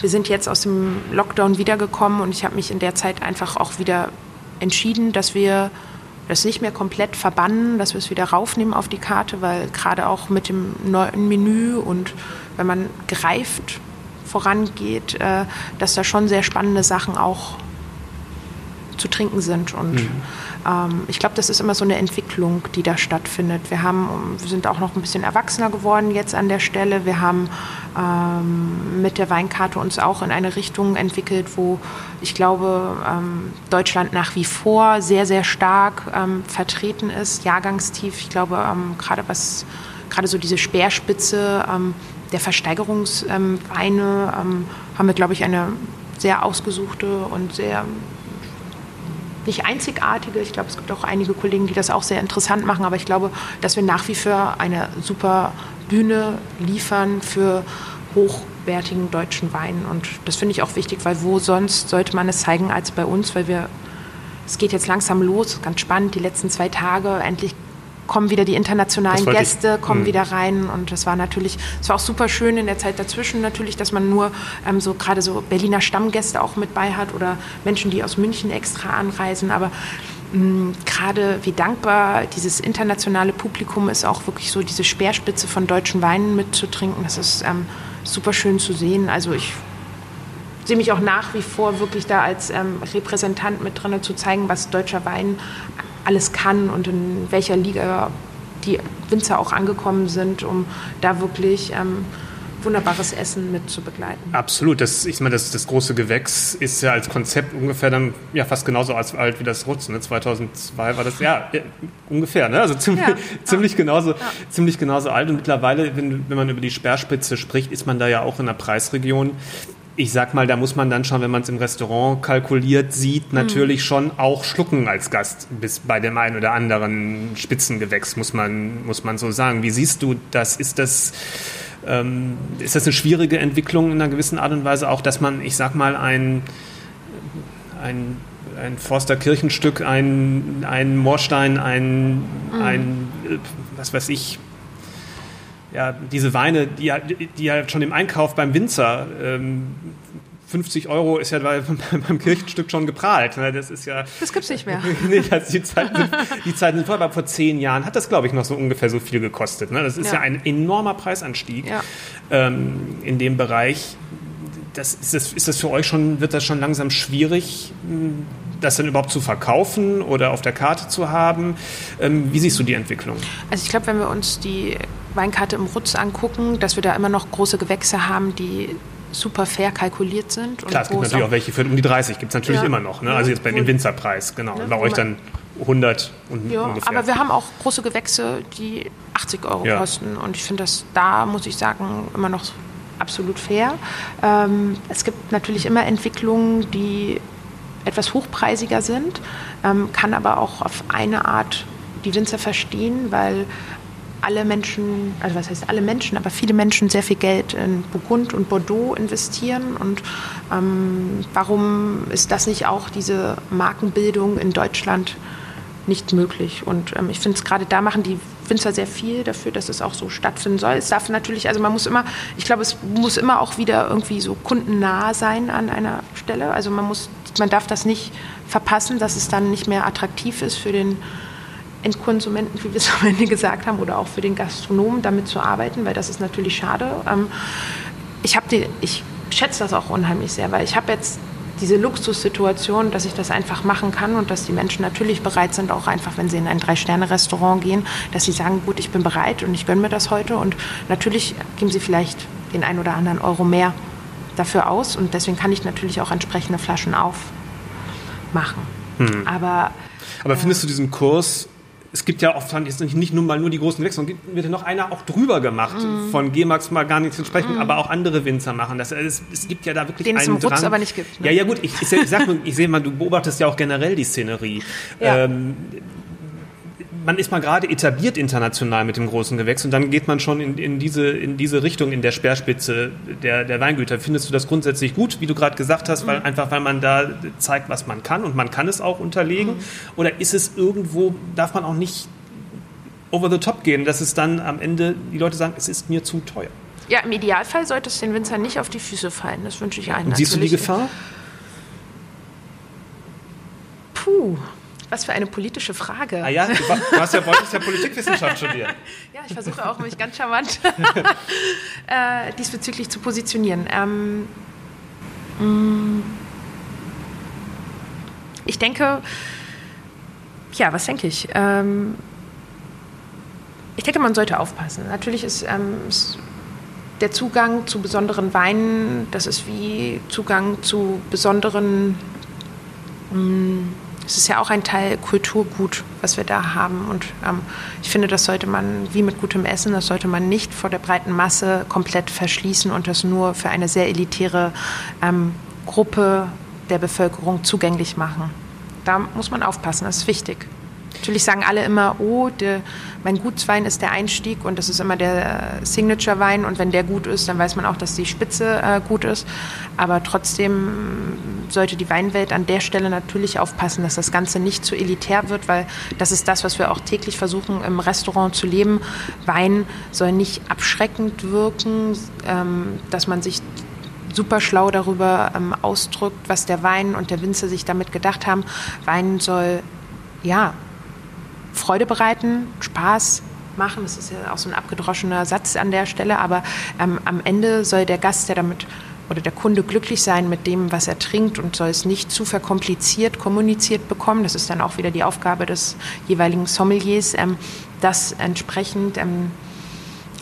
wir sind jetzt aus dem Lockdown wiedergekommen und ich habe mich in der Zeit einfach auch wieder entschieden, dass wir das nicht mehr komplett verbannen, dass wir es wieder raufnehmen auf die Karte, weil gerade auch mit dem neuen Menü und wenn man greift vorangeht, äh, dass da schon sehr spannende Sachen auch zu trinken sind. Und ähm, ich glaube, das ist immer so eine Entwicklung, die da stattfindet. Wir, haben, wir sind auch noch ein bisschen erwachsener geworden jetzt an der Stelle. Wir haben ähm, mit der Weinkarte uns auch in eine Richtung entwickelt, wo ich glaube, ähm, Deutschland nach wie vor sehr, sehr stark ähm, vertreten ist, jahrgangstief. Ich glaube, ähm, gerade was gerade so diese Speerspitze ähm, der Versteigerungsweine ähm, haben wir, glaube ich, eine sehr ausgesuchte und sehr nicht einzigartige. Ich glaube, es gibt auch einige Kollegen, die das auch sehr interessant machen. Aber ich glaube, dass wir nach wie vor eine super Bühne liefern für hochwertigen deutschen Wein. Und das finde ich auch wichtig, weil wo sonst sollte man es zeigen als bei uns, weil wir, es geht jetzt langsam los, ganz spannend, die letzten zwei Tage, endlich kommen wieder die internationalen Gäste, kommen Mhm. wieder rein und das war natürlich, es war auch super schön in der Zeit dazwischen natürlich, dass man nur ähm, so gerade so Berliner Stammgäste auch mit bei hat oder Menschen, die aus München extra anreisen, aber mh, gerade wie dankbar dieses internationale Publikum ist, auch wirklich so diese Speerspitze von deutschen Weinen mitzutrinken, das ist ähm, super schön zu sehen. Also ich sehe mich auch nach wie vor wirklich da als ähm, Repräsentant mit drin, zu zeigen, was deutscher Wein alles kann und in welcher Liga die Winzer auch angekommen sind, um da wirklich ähm, wunderbares Essen mit zu begleiten. Absolut. Das, ich meine, das, das große Gewächs ist ja als Konzept ungefähr dann ja fast genauso alt wie das Rutz. Ne? 2002 war das, ja, ja, ungefähr. Ne? Also ziemlich, Ja. ziemlich, genauso, ziemlich genauso alt. Und mittlerweile, wenn, wenn man über die Speerspitze spricht, ist man da ja auch in der Preisregion. Ich sag mal, da muss man dann schon, wenn man es im Restaurant kalkuliert sieht, natürlich schon auch schlucken als Gast bis bei dem einen oder anderen Spitzengewächs, muss man, muss man so sagen. Wie siehst du das? Ist das ähm, ist das eine schwierige Entwicklung in einer gewissen Art und Weise auch, dass man, ich sag mal, ein, ein, ein Forster Kirchenstück, ein, ein Moorstein, ein, ein, äh, was weiß ich, ja, diese Weine, die, ja- die ja schon im Einkauf beim Winzer, ähm, 50 Euro ist ja bei, beim Kirchenstück schon geprahlt. Ne? Das ist ja. Das gibt's nicht mehr. nee, die, Zeiten sind, die Zeiten sind vorbei. Aber vor zehn Jahren hat das, glaube ich, noch so ungefähr so viel gekostet. Ne? Das ist ja, Ja. ein enormer Preisanstieg Ja. ähm, in dem Bereich. Das, ist, das, ist das für euch schon, wird das schon langsam schwierig, mh, das dann überhaupt zu verkaufen oder auf der Karte zu haben? Ähm, wie siehst du die Entwicklung? Also ich glaube, wenn wir uns die Weinkarte im Rutz angucken, dass wir da immer noch große Gewächse haben, die super fair kalkuliert sind. Klar, es gibt natürlich auch welche für um die 30, gibt es natürlich Ja. immer noch. Ne? Ja. Also jetzt bei dem Winzerpreis, genau. Ne, Und bei euch dann 100 und Ja, ungefähr. aber wir haben auch große Gewächse, die 80 Euro Ja. kosten. Und ich finde das da, muss ich sagen, immer noch absolut fair. Ähm, es gibt natürlich immer Entwicklungen, die etwas hochpreisiger sind, ähm, kann aber auch auf eine Art die Winzer verstehen, weil alle Menschen, also was heißt alle Menschen, aber viele Menschen sehr viel Geld in Burgund und Bordeaux investieren. Und ähm, warum ist das nicht auch diese Markenbildung in Deutschland nicht möglich? Und ähm, ich finde es gerade da machen die Winzer sehr viel dafür, dass es auch so stattfinden soll. Es darf natürlich, also man muss immer, ich glaube, es muss immer auch wieder irgendwie so kundennah sein an einer Stelle. Also man muss, man darf das nicht verpassen, dass es dann nicht mehr attraktiv ist für den Endkonsumenten, wie wir es am Ende gesagt haben, oder auch für den Gastronomen damit zu arbeiten, weil das ist natürlich schade. Ähm, ich, die, ich schätze das auch unheimlich sehr, weil ich habe jetzt diese Luxussituation, dass ich das einfach machen kann und dass die Menschen natürlich bereit sind, auch einfach, wenn sie in ein Drei-Sterne-Restaurant gehen, dass sie sagen, gut, ich bin bereit und ich gönne mir das heute und natürlich geben sie vielleicht den ein oder anderen Euro mehr dafür aus und deswegen kann ich natürlich auch entsprechende Flaschen aufmachen. Hm. Aber, Aber äh, findest du diesen Kurs es gibt ja oft jetzt nicht nur mal nur die großen Wechsel, sondern wird ja noch einer auch drüber gemacht. Mm. Von G-Max mal gar nichts entsprechend, mm. aber auch andere Winzer machen das. Es, es gibt ja da wirklich Den einen es im Rutz aber nicht gibt. Ne? Ja, ja gut, ich, ich, ich sag nur, ich sehe mal, du beobachtest ja auch generell die Szenerie. Ja. Ähm, man ist mal gerade etabliert international mit dem großen Gewächs und dann geht man schon in, in, diese, in diese Richtung in der Speerspitze der, der Weingüter. Findest du das grundsätzlich gut, wie du gerade gesagt hast, weil mhm. einfach weil man da zeigt, was man kann und man kann es auch unterlegen? Mhm. Oder ist es irgendwo, darf man auch nicht over the top gehen, dass es dann am Ende die Leute sagen, es ist mir zu teuer? Ja, im Idealfall sollte es den Winzern nicht auf die Füße fallen. Das wünsche ich allen. siehst du die Gefahr? Puh. Was für eine politische Frage. Ah ja, du, hast ja, wolltest ja Politikwissenschaft studieren. ja, ich versuche auch, mich ganz charmant äh, diesbezüglich zu positionieren. Ähm, mm, ich denke, ja, was denke ich? Ähm, ich denke, man sollte aufpassen. Natürlich ist ähm, der Zugang zu besonderen Weinen, das ist wie Zugang zu besonderen mh, mm, es ist ja auch ein Teil Kulturgut, was wir da haben. Und ähm, ich finde, das sollte man, wie mit gutem Essen, das sollte man nicht vor der breiten Masse komplett verschließen und das nur für eine sehr elitäre ähm, Gruppe der Bevölkerung zugänglich machen. Da muss man aufpassen, das ist wichtig. Natürlich sagen alle immer, oh, der, mein Gutswein ist der Einstieg und das ist immer der Signature-Wein und wenn der gut ist, dann weiß man auch, dass die Spitze äh, gut ist. Aber trotzdem sollte die Weinwelt an der Stelle natürlich aufpassen, dass das Ganze nicht zu elitär wird, weil das ist das, was wir auch täglich versuchen im Restaurant zu leben. Wein soll nicht abschreckend wirken, ähm, dass man sich super schlau darüber ähm, ausdrückt, was der Wein und der Winzer sich damit gedacht haben. Wein soll ja Freude bereiten, Spaß machen. Das ist ja auch so ein abgedroschener Satz an der Stelle, aber ähm, am Ende soll der Gast, der damit oder der Kunde glücklich sein mit dem, was er trinkt und soll es nicht zu verkompliziert kommuniziert bekommen. Das ist dann auch wieder die Aufgabe des jeweiligen Sommeliers, ähm, das entsprechend ähm,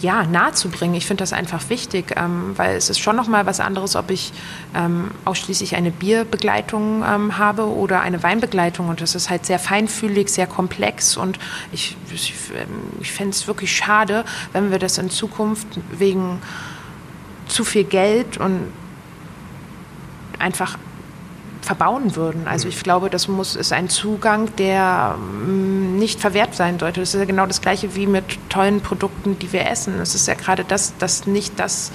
ja, nahezubringen. Ich finde das einfach wichtig, ähm, weil es ist schon nochmal was anderes, ob ich ähm, ausschließlich eine Bierbegleitung ähm, habe oder eine Weinbegleitung. Und das ist halt sehr feinfühlig, sehr komplex. Und ich, ich, ähm, ich fände es wirklich schade, wenn wir das in Zukunft wegen zu viel Geld und einfach verbauen würden. Also ich glaube, das muss ist ein Zugang, der mm, nicht verwehrt sein sollte. Das ist ja genau das gleiche wie mit tollen Produkten, die wir essen. Es ist ja gerade das, dass nicht das,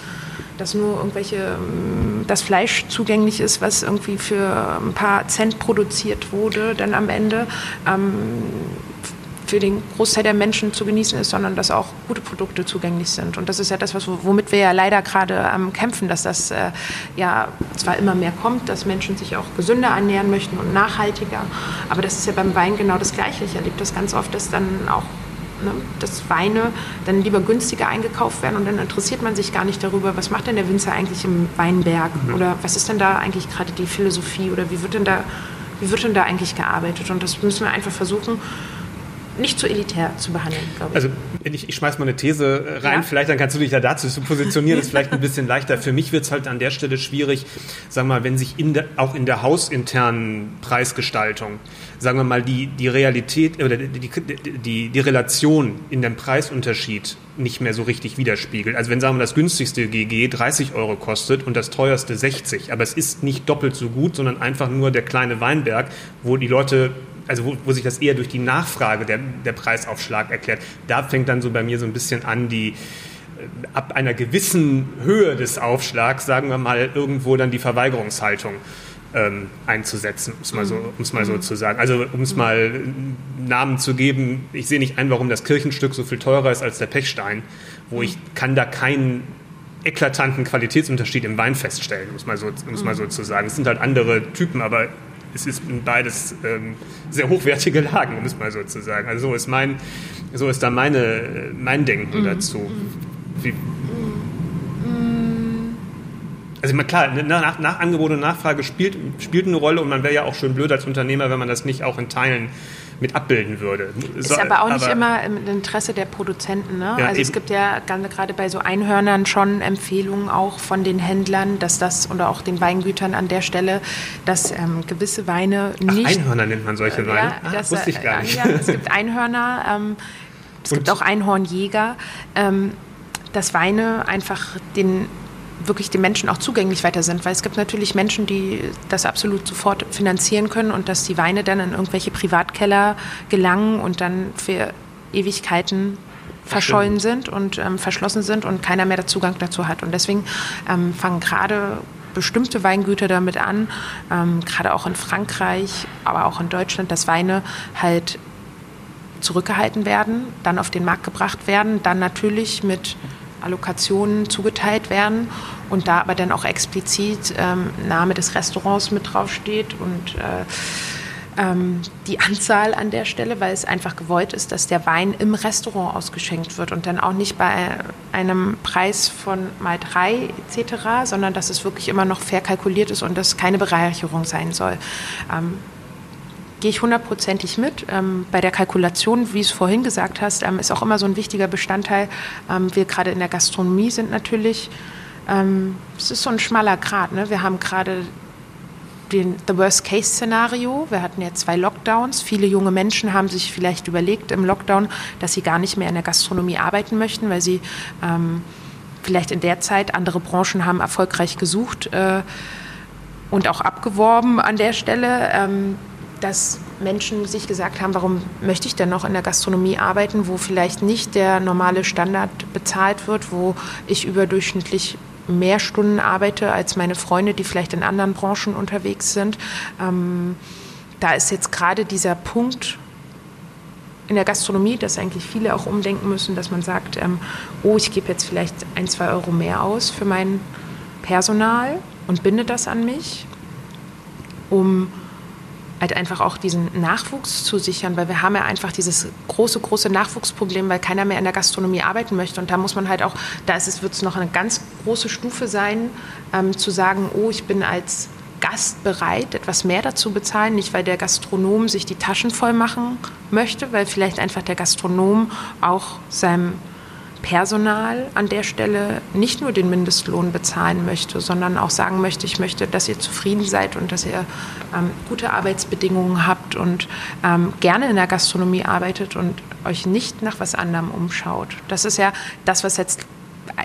dass nur irgendwelche mm, das Fleisch zugänglich ist, was irgendwie für ein paar Cent produziert wurde, dann am Ende. Ähm, für den Großteil der Menschen zu genießen ist, sondern dass auch gute Produkte zugänglich sind. Und das ist ja das, was, womit wir ja leider gerade ähm, kämpfen, dass das äh, ja zwar immer mehr kommt, dass Menschen sich auch gesünder ernähren möchten und nachhaltiger, aber das ist ja beim Wein genau das Gleiche. Ich erlebe das ganz oft, dass dann auch ne, dass Weine dann lieber günstiger eingekauft werden und dann interessiert man sich gar nicht darüber, was macht denn der Winzer eigentlich im Weinberg mhm. oder was ist denn da eigentlich gerade die Philosophie oder wie wird denn da wie wird denn da eigentlich gearbeitet? Und das müssen wir einfach versuchen, nicht zu elitär zu behandeln, glaube ich. Also ich, ich schmeiß mal eine These äh, rein, ja. vielleicht dann kannst du dich ja dazu positionieren, ist vielleicht ein bisschen leichter. Für mich wird es halt an der Stelle schwierig, sagen wir mal, wenn sich in der, auch in der hausinternen Preisgestaltung, sagen wir mal, die, die Realität oder die, die, die, die Relation in dem Preisunterschied nicht mehr so richtig widerspiegelt. Also wenn, sagen wir, das günstigste GG 30 Euro kostet und das teuerste 60, aber es ist nicht doppelt so gut, sondern einfach nur der kleine Weinberg, wo die Leute also wo, wo, sich das eher durch die Nachfrage der, der Preisaufschlag erklärt, da fängt dann so bei mir so ein bisschen an, die äh, ab einer gewissen Höhe des Aufschlags, sagen wir mal, irgendwo dann die Verweigerungshaltung ähm, einzusetzen, um es mal, so, um's mal so mhm. zu sagen. Also um es mal Namen zu geben, ich sehe nicht ein, warum das Kirchenstück so viel teurer ist als der Pechstein, wo ich kann da keinen eklatanten Qualitätsunterschied im Wein feststellen, um es mal so, um's mal so zu sagen. Es sind halt andere Typen, aber es ist beides ähm, sehr hochwertige Lagen, um es mal so zu sagen. Also so ist mein, so ist da meine, mein Denken mhm. dazu. Wie, also klar, ne, nach, nach, Angebot und Nachfrage spielt, spielt eine Rolle und man wäre ja auch schön blöd als Unternehmer, wenn man das nicht auch in Teilen mit abbilden würde. Ist aber auch nicht aber, immer im Interesse der Produzenten. Ne? Ja, also eben. es gibt ja gerade bei so Einhörnern schon Empfehlungen auch von den Händlern, dass das oder auch den Weingütern an der Stelle, dass ähm, gewisse Weine nicht. Ach, Einhörner nennt man solche Weine. Ja, ah, das wusste ich gar nicht. Ja, es gibt Einhörner, ähm, es Und? gibt auch Einhornjäger. Ähm, dass Weine einfach den wirklich den Menschen auch zugänglich weiter sind, weil es gibt natürlich Menschen, die das absolut sofort finanzieren können und dass die Weine dann in irgendwelche Privatkeller gelangen und dann für Ewigkeiten verschollen sind und ähm, verschlossen sind und keiner mehr Zugang dazu hat. Und deswegen ähm, fangen gerade bestimmte Weingüter damit an, ähm, gerade auch in Frankreich, aber auch in Deutschland, dass Weine halt zurückgehalten werden, dann auf den Markt gebracht werden, dann natürlich mit Allokationen zugeteilt werden und da aber dann auch explizit ähm, Name des Restaurants mit draufsteht und äh, ähm, die Anzahl an der Stelle, weil es einfach gewollt ist, dass der Wein im Restaurant ausgeschenkt wird und dann auch nicht bei einem Preis von mal drei etc., sondern dass es wirklich immer noch fair kalkuliert ist und das keine Bereicherung sein soll. Ähm, gehe ich hundertprozentig mit. Ähm, bei der Kalkulation, wie du es vorhin gesagt hast, ähm, ist auch immer so ein wichtiger Bestandteil. Ähm, wir gerade in der Gastronomie sind natürlich, ähm, es ist so ein schmaler Grad. Ne? Wir haben gerade den The Worst-Case-Szenario. Wir hatten ja zwei Lockdowns. Viele junge Menschen haben sich vielleicht überlegt im Lockdown, dass sie gar nicht mehr in der Gastronomie arbeiten möchten, weil sie ähm, vielleicht in der Zeit andere Branchen haben erfolgreich gesucht äh, und auch abgeworben an der Stelle. Ähm, dass Menschen sich gesagt haben, warum möchte ich denn noch in der Gastronomie arbeiten, wo vielleicht nicht der normale Standard bezahlt wird, wo ich überdurchschnittlich mehr Stunden arbeite als meine Freunde, die vielleicht in anderen Branchen unterwegs sind. Ähm, da ist jetzt gerade dieser Punkt in der Gastronomie, dass eigentlich viele auch umdenken müssen, dass man sagt, ähm, oh, ich gebe jetzt vielleicht ein, zwei Euro mehr aus für mein Personal und binde das an mich, um halt einfach auch diesen Nachwuchs zu sichern, weil wir haben ja einfach dieses große, große Nachwuchsproblem, weil keiner mehr in der Gastronomie arbeiten möchte. Und da muss man halt auch, da ist es, wird es noch eine ganz große Stufe sein, ähm, zu sagen, oh, ich bin als Gast bereit, etwas mehr dazu bezahlen, nicht weil der Gastronom sich die Taschen voll machen möchte, weil vielleicht einfach der Gastronom auch seinem Personal an der Stelle nicht nur den Mindestlohn bezahlen möchte, sondern auch sagen möchte, ich möchte, dass ihr zufrieden seid und dass ihr ähm, gute Arbeitsbedingungen habt und ähm, gerne in der Gastronomie arbeitet und euch nicht nach was anderem umschaut. Das ist ja das, was jetzt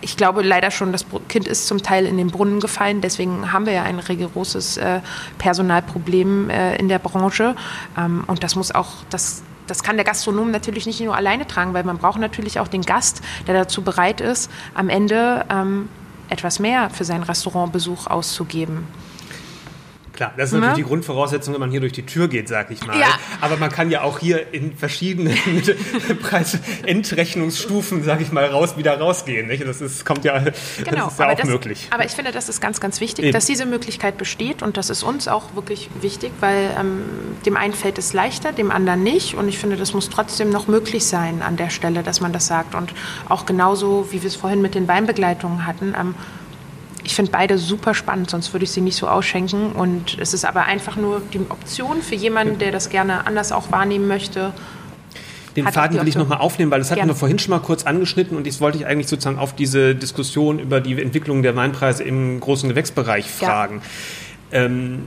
ich glaube leider schon, das Kind ist zum Teil in den Brunnen gefallen. Deswegen haben wir ja ein rigoroses äh, Personalproblem äh, in der Branche. Ähm, und das muss auch, das das kann der Gastronom natürlich nicht nur alleine tragen, weil man braucht natürlich auch den Gast, der dazu bereit ist, am Ende ähm, etwas mehr für seinen Restaurantbesuch auszugeben. Klar, das ist ne? natürlich die Grundvoraussetzung, wenn man hier durch die Tür geht, sag ich mal. Ja. Aber man kann ja auch hier in verschiedenen Preisendrechnungsstufen, sag ich mal, raus, wieder rausgehen. Nicht? Das ist, kommt ja, genau, das ist ja auch das, möglich. Aber ich finde, das ist ganz, ganz wichtig, Eben. dass diese Möglichkeit besteht und das ist uns auch wirklich wichtig, weil ähm, dem einen fällt es leichter, dem anderen nicht. Und ich finde, das muss trotzdem noch möglich sein an der Stelle, dass man das sagt. Und auch genauso, wie wir es vorhin mit den Weinbegleitungen hatten, ähm, ich finde beide super spannend, sonst würde ich sie nicht so ausschenken. Und es ist aber einfach nur die Option für jemanden, der das gerne anders auch wahrnehmen möchte. Den Faden will ich nochmal aufnehmen, weil das hatten wir vorhin schon mal kurz angeschnitten und das wollte ich eigentlich sozusagen auf diese Diskussion über die Entwicklung der Weinpreise im großen Gewächsbereich fragen. Ja. Ähm,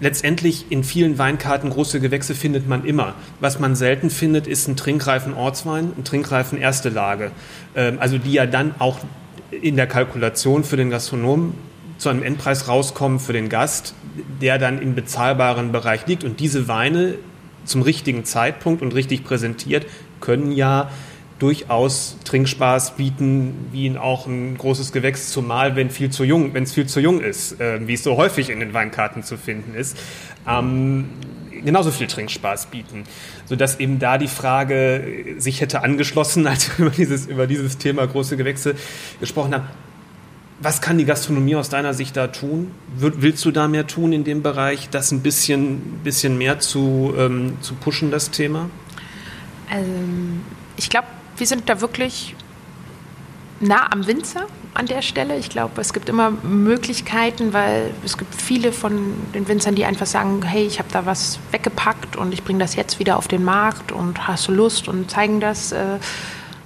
letztendlich in vielen Weinkarten große Gewächse findet man immer. Was man selten findet, ist ein trinkreifen Ortswein, ein trinkreifen Erste Lage. Ähm, also die ja dann auch in der Kalkulation für den Gastronomen zu einem Endpreis rauskommen für den Gast, der dann im bezahlbaren Bereich liegt. Und diese Weine zum richtigen Zeitpunkt und richtig präsentiert können ja durchaus Trinkspaß bieten, wie ihn auch ein großes Gewächs, zumal wenn viel zu jung, wenn es viel zu jung ist, äh, wie es so häufig in den Weinkarten zu finden ist. Ähm, genauso viel Trinkspaß bieten. Sodass eben da die Frage sich hätte angeschlossen, als wir über dieses, über dieses Thema große Gewächse gesprochen haben. was kann die Gastronomie aus deiner Sicht da tun? Willst du da mehr tun in dem Bereich, das ein bisschen, bisschen mehr zu, ähm, zu pushen, das Thema? Ähm, ich glaube, wir sind da wirklich nah am Winzer an der Stelle. Ich glaube, es gibt immer Möglichkeiten, weil es gibt viele von den Winzern, die einfach sagen, hey, ich habe da was weggepackt und ich bringe das jetzt wieder auf den Markt und hast du Lust und zeigen das. Äh,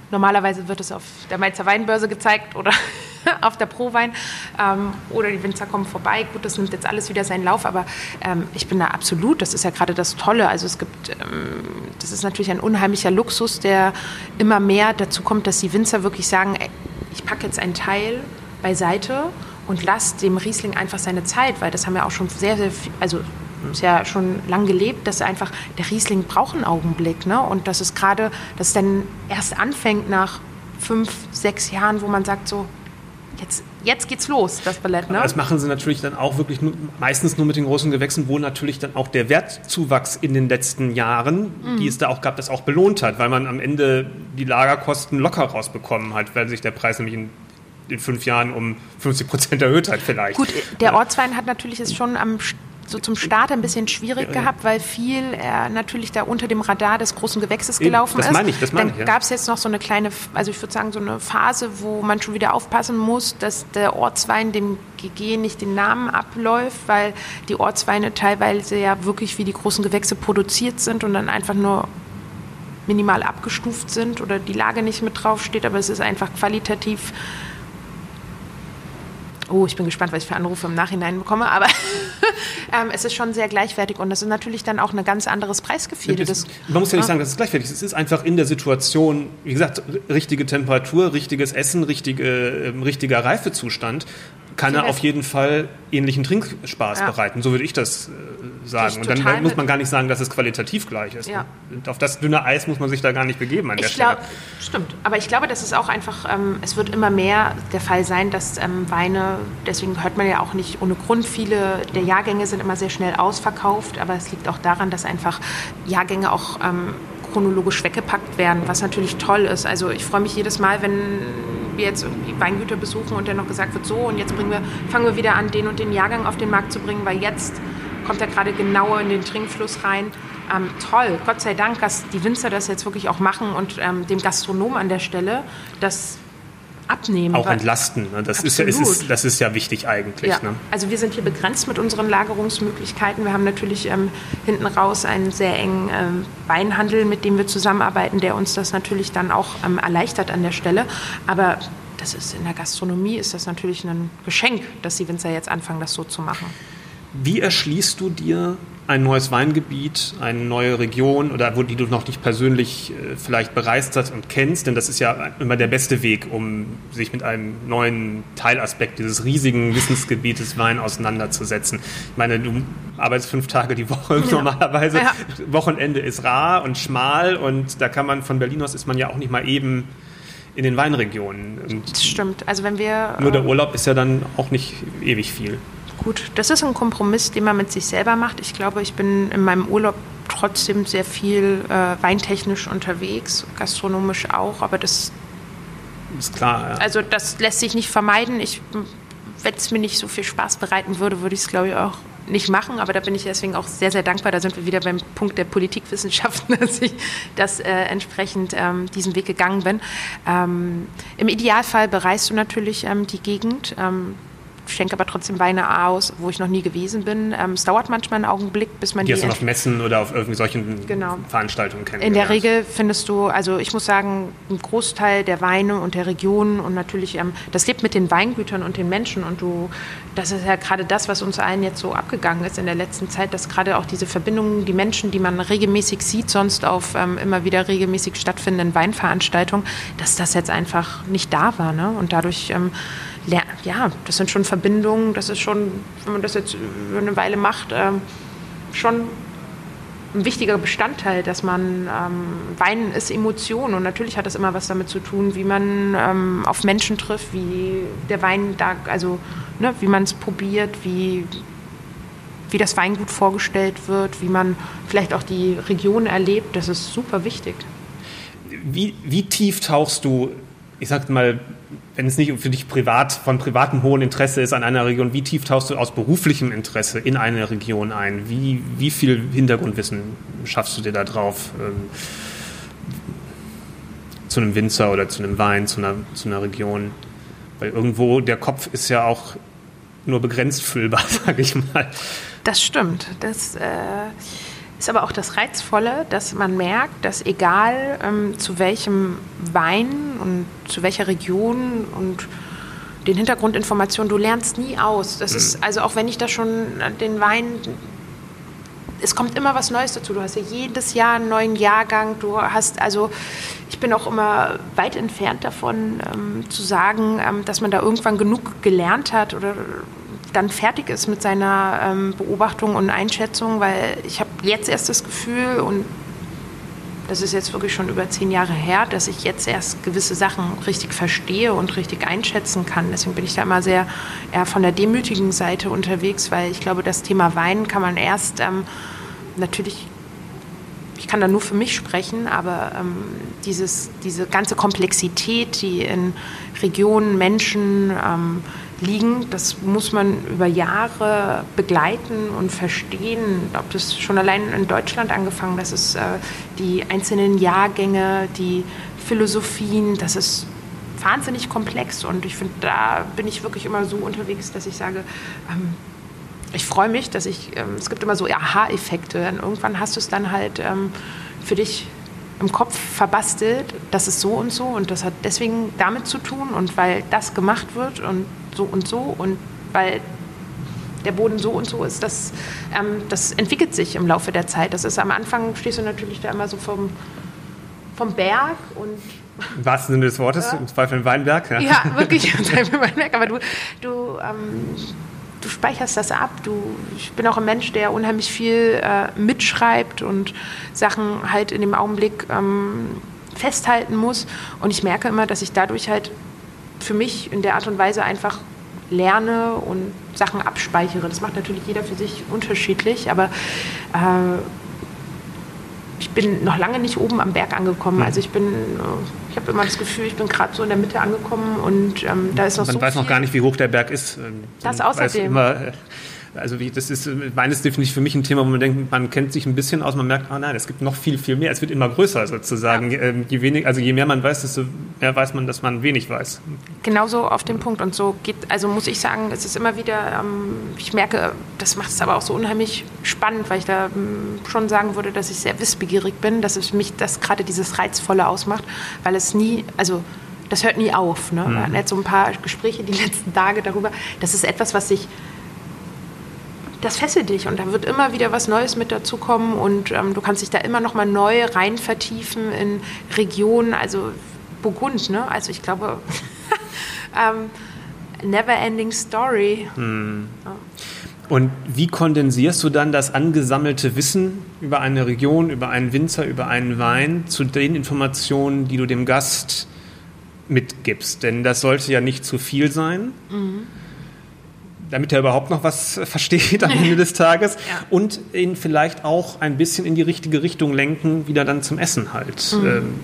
normalerweise wird es auf der Mainzer Weinbörse gezeigt oder auf der Prowein ähm, oder die Winzer kommen vorbei. Gut, das nimmt jetzt alles wieder seinen Lauf, aber ähm, ich bin da absolut, das ist ja gerade das Tolle. Also es gibt, ähm, das ist natürlich ein unheimlicher Luxus, der immer mehr dazu kommt, dass die Winzer wirklich sagen, ey, ich packe jetzt einen Teil beiseite und lasse dem Riesling einfach seine Zeit, weil das haben wir auch schon sehr, sehr viel, also ist ja schon lang gelebt, dass einfach der Riesling braucht einen Augenblick, ne? Und dass es gerade, dass es dann erst anfängt nach fünf, sechs Jahren, wo man sagt so, jetzt, jetzt geht's los, das Ballett. Ne? Das machen sie natürlich dann auch wirklich nur, meistens nur mit den großen Gewächsen, wo natürlich dann auch der Wertzuwachs in den letzten Jahren, mhm. die es da auch gab, das auch belohnt hat, weil man am Ende die Lagerkosten locker rausbekommen hat, weil sich der Preis nämlich in in fünf Jahren um 50 Prozent erhöht hat vielleicht. Gut, der Ortswein hat natürlich es schon am so zum Start ein bisschen schwierig ja, gehabt, weil viel äh, natürlich da unter dem Radar des großen Gewächses gelaufen das ist. Meine ich, das meine Dann ja. gab es jetzt noch so eine kleine, also ich würde sagen so eine Phase, wo man schon wieder aufpassen muss, dass der Ortswein dem GG nicht den Namen abläuft, weil die Ortsweine teilweise ja wirklich wie die großen Gewächse produziert sind und dann einfach nur minimal abgestuft sind oder die Lage nicht mit drauf steht, aber es ist einfach qualitativ Oh, ich bin gespannt, was ich für Anrufe im Nachhinein bekomme, aber ähm, es ist schon sehr gleichwertig und das ist natürlich dann auch ein ganz anderes Preisgefühl. Man muss ja nicht sagen, dass es gleichwertig ist. Es ist einfach in der Situation, wie gesagt, richtige Temperatur, richtiges Essen, richtige, äh, richtiger Reifezustand kann er auf jeden Fall ähnlichen Trinkspaß ja. bereiten. So würde ich das äh, sagen. Und dann, muss man gar nicht sagen, dass es qualitativ gleich ist. Ja. Auf das dünne Eis muss man sich da gar nicht begeben an der ich Stelle. stimmt. Aber ich glaube, das ist auch einfach, ähm, es wird immer mehr der Fall sein, dass ähm, Weine, deswegen hört man ja auch nicht ohne Grund, viele der Jahrgänge sind immer sehr schnell ausverkauft. Aber es liegt auch daran, dass einfach Jahrgänge auch ähm, chronologisch weggepackt werden, was natürlich toll ist. Also ich freue mich jedes Mal, wenn wir jetzt irgendwie Weingüter besuchen und dann noch gesagt wird, so und jetzt wir, fangen wir wieder an, den und den Jahrgang auf den Markt zu bringen, weil jetzt kommt er gerade genauer in den Trinkfluss rein. Ähm, toll, Gott sei Dank, dass die Winzer das jetzt wirklich auch machen und ähm, dem Gastronom an der Stelle das abnehmen. Auch entlasten. Ne? Das, ist ja, ist, das ist ja wichtig eigentlich. Ja. Ne? Also wir sind hier begrenzt mit unseren Lagerungsmöglichkeiten. Wir haben natürlich ähm, hinten raus einen sehr engen ähm, Weinhandel, mit dem wir zusammenarbeiten, der uns das natürlich dann auch ähm, erleichtert an der Stelle. Aber das ist in der Gastronomie ist das natürlich ein Geschenk, dass die Winzer jetzt anfangen, das so zu machen. Wie erschließt du dir ein neues Weingebiet, eine neue Region oder wo die du noch nicht persönlich äh, vielleicht bereist hast und kennst? Denn das ist ja immer der beste Weg, um sich mit einem neuen Teilaspekt dieses riesigen Wissensgebietes Wein auseinanderzusetzen. Ich meine, du arbeitest fünf Tage die Woche ja. normalerweise. Ja. Wochenende ist rar und schmal und da kann man von Berlin aus ist man ja auch nicht mal eben in den Weinregionen. Und das stimmt. Also wenn wir nur der äh, Urlaub ist ja dann auch nicht ewig viel. Gut, das ist ein Kompromiss, den man mit sich selber macht. Ich glaube, ich bin in meinem Urlaub trotzdem sehr viel äh, weintechnisch unterwegs, gastronomisch auch, aber das ist klar. Ja. Also das lässt sich nicht vermeiden. Ich, wenn es mir nicht so viel Spaß bereiten würde, würde ich es glaube ich auch nicht machen, aber da bin ich deswegen auch sehr, sehr dankbar. Da sind wir wieder beim Punkt der Politikwissenschaften, dass ich das äh, entsprechend ähm, diesen Weg gegangen bin. Ähm, Im Idealfall bereist du natürlich ähm, die Gegend. Schenke aber trotzdem Weine aus, wo ich noch nie gewesen bin. Ähm, es dauert manchmal einen Augenblick, bis man die. Die hast du auf Messen oder auf irgendwie solchen genau. Veranstaltungen kennengelernt. In der Regel findest du, also ich muss sagen, ein Großteil der Weine und der Regionen und natürlich, ähm, das lebt mit den Weingütern und den Menschen und du, das ist ja gerade das, was uns allen jetzt so abgegangen ist in der letzten Zeit, dass gerade auch diese Verbindungen, die Menschen, die man regelmäßig sieht, sonst auf ähm, immer wieder regelmäßig stattfindenden Weinveranstaltungen, dass das jetzt einfach nicht da war. Ne? Und dadurch ähm, ja, das sind schon Verbindungen, das ist schon, wenn man das jetzt über eine Weile macht, ähm, schon ein wichtiger Bestandteil, dass man ähm, Weinen ist Emotion und natürlich hat das immer was damit zu tun, wie man ähm, auf Menschen trifft, wie der Wein da, also ne, wie man es probiert, wie wie das Weingut vorgestellt wird, wie man vielleicht auch die Region erlebt, das ist super wichtig. Wie, wie tief tauchst du, ich sag mal, wenn es nicht für dich privat, von privatem hohen Interesse ist an einer Region, wie tief tauchst du aus beruflichem Interesse in eine Region ein? Wie, wie viel Hintergrundwissen schaffst du dir da drauf? Ähm, zu einem Winzer oder zu einem Wein, zu einer, zu einer Region? Weil irgendwo der Kopf ist ja auch nur begrenzt füllbar, sage ich mal. Das stimmt. Das äh, ist aber auch das Reizvolle, dass man merkt, dass egal ähm, zu welchem Wein und zu welcher Region und den Hintergrundinformationen, du lernst nie aus. Das mhm. ist, also auch wenn ich da schon den Wein es kommt immer was Neues dazu. Du hast ja jedes Jahr einen neuen Jahrgang. Du hast also, ich bin auch immer weit entfernt davon ähm, zu sagen, ähm, dass man da irgendwann genug gelernt hat oder dann fertig ist mit seiner ähm, Beobachtung und Einschätzung, weil ich habe jetzt erst das Gefühl und das ist jetzt wirklich schon über zehn Jahre her, dass ich jetzt erst gewisse Sachen richtig verstehe und richtig einschätzen kann. Deswegen bin ich da immer sehr eher von der demütigen Seite unterwegs, weil ich glaube, das Thema Wein kann man erst ähm, natürlich ich kann da nur für mich sprechen, aber ähm, dieses, diese ganze Komplexität, die in Regionen, Menschen, ähm, liegen. Das muss man über Jahre begleiten und verstehen. Ob das schon allein in Deutschland angefangen, das ist äh, die einzelnen Jahrgänge, die Philosophien, das ist wahnsinnig komplex und ich finde, da bin ich wirklich immer so unterwegs, dass ich sage, ähm, ich freue mich, dass ich, ähm, es gibt immer so Aha-Effekte. Irgendwann hast du es dann halt ähm, für dich im Kopf verbastelt, das ist so und so und das hat deswegen damit zu tun und weil das gemacht wird und so und so und weil der Boden so und so ist, das, ähm, das entwickelt sich im Laufe der Zeit. Das ist am Anfang, stehst du natürlich da immer so vom, vom Berg und im wahrsten Sinne des Wortes, ja. im Zweifel ein Weinberg. Ja, ja wirklich, im Zweifel ein Weinberg. Aber du, du ähm, du speicherst das ab. Du, ich bin auch ein Mensch, der unheimlich viel äh, mitschreibt und Sachen halt in dem Augenblick ähm, festhalten muss. Und ich merke immer, dass ich dadurch halt für mich in der Art und Weise einfach lerne und Sachen abspeichere. Das macht natürlich jeder für sich unterschiedlich, aber äh, ich bin noch lange nicht oben am Berg angekommen. Also ich bin, äh, ich habe immer das Gefühl, ich bin gerade so in der Mitte angekommen und ähm, da ist noch Man so weiß noch gar nicht, wie hoch der Berg ist. Das außerdem. Immer, äh, also wie, das ist meines definitiv für mich ein Thema, wo man denkt, man kennt sich ein bisschen aus, man merkt, ah nein, es gibt noch viel, viel mehr. Es wird immer größer sozusagen. Ja. Ähm, je, wenig, also je mehr man weiß, desto mehr weiß man, dass man wenig weiß. Genauso auf den Punkt. Und so geht, also muss ich sagen, es ist immer wieder, ähm, ich merke, das macht es aber auch so unheimlich spannend, weil ich da ähm, schon sagen würde, dass ich sehr wissbegierig bin, dass es mich das gerade dieses Reizvolle ausmacht, weil es nie, also das hört nie auf. Ne? Mhm. Wir hatten jetzt so ein paar Gespräche die letzten Tage darüber. Das ist etwas, was sich das fesselt dich und da wird immer wieder was Neues mit dazukommen und ähm, du kannst dich da immer noch mal neu rein vertiefen in Regionen, also Burgund, ne? Also ich glaube, ähm, never ending story. Hm. Ja. Und wie kondensierst du dann das angesammelte Wissen über eine Region, über einen Winzer, über einen Wein zu den Informationen, die du dem Gast mitgibst? Denn das sollte ja nicht zu viel sein. Mhm damit er überhaupt noch was versteht am Ende des Tages ja. und ihn vielleicht auch ein bisschen in die richtige Richtung lenken, wieder dann zum Essen halt. Mhm. Ähm,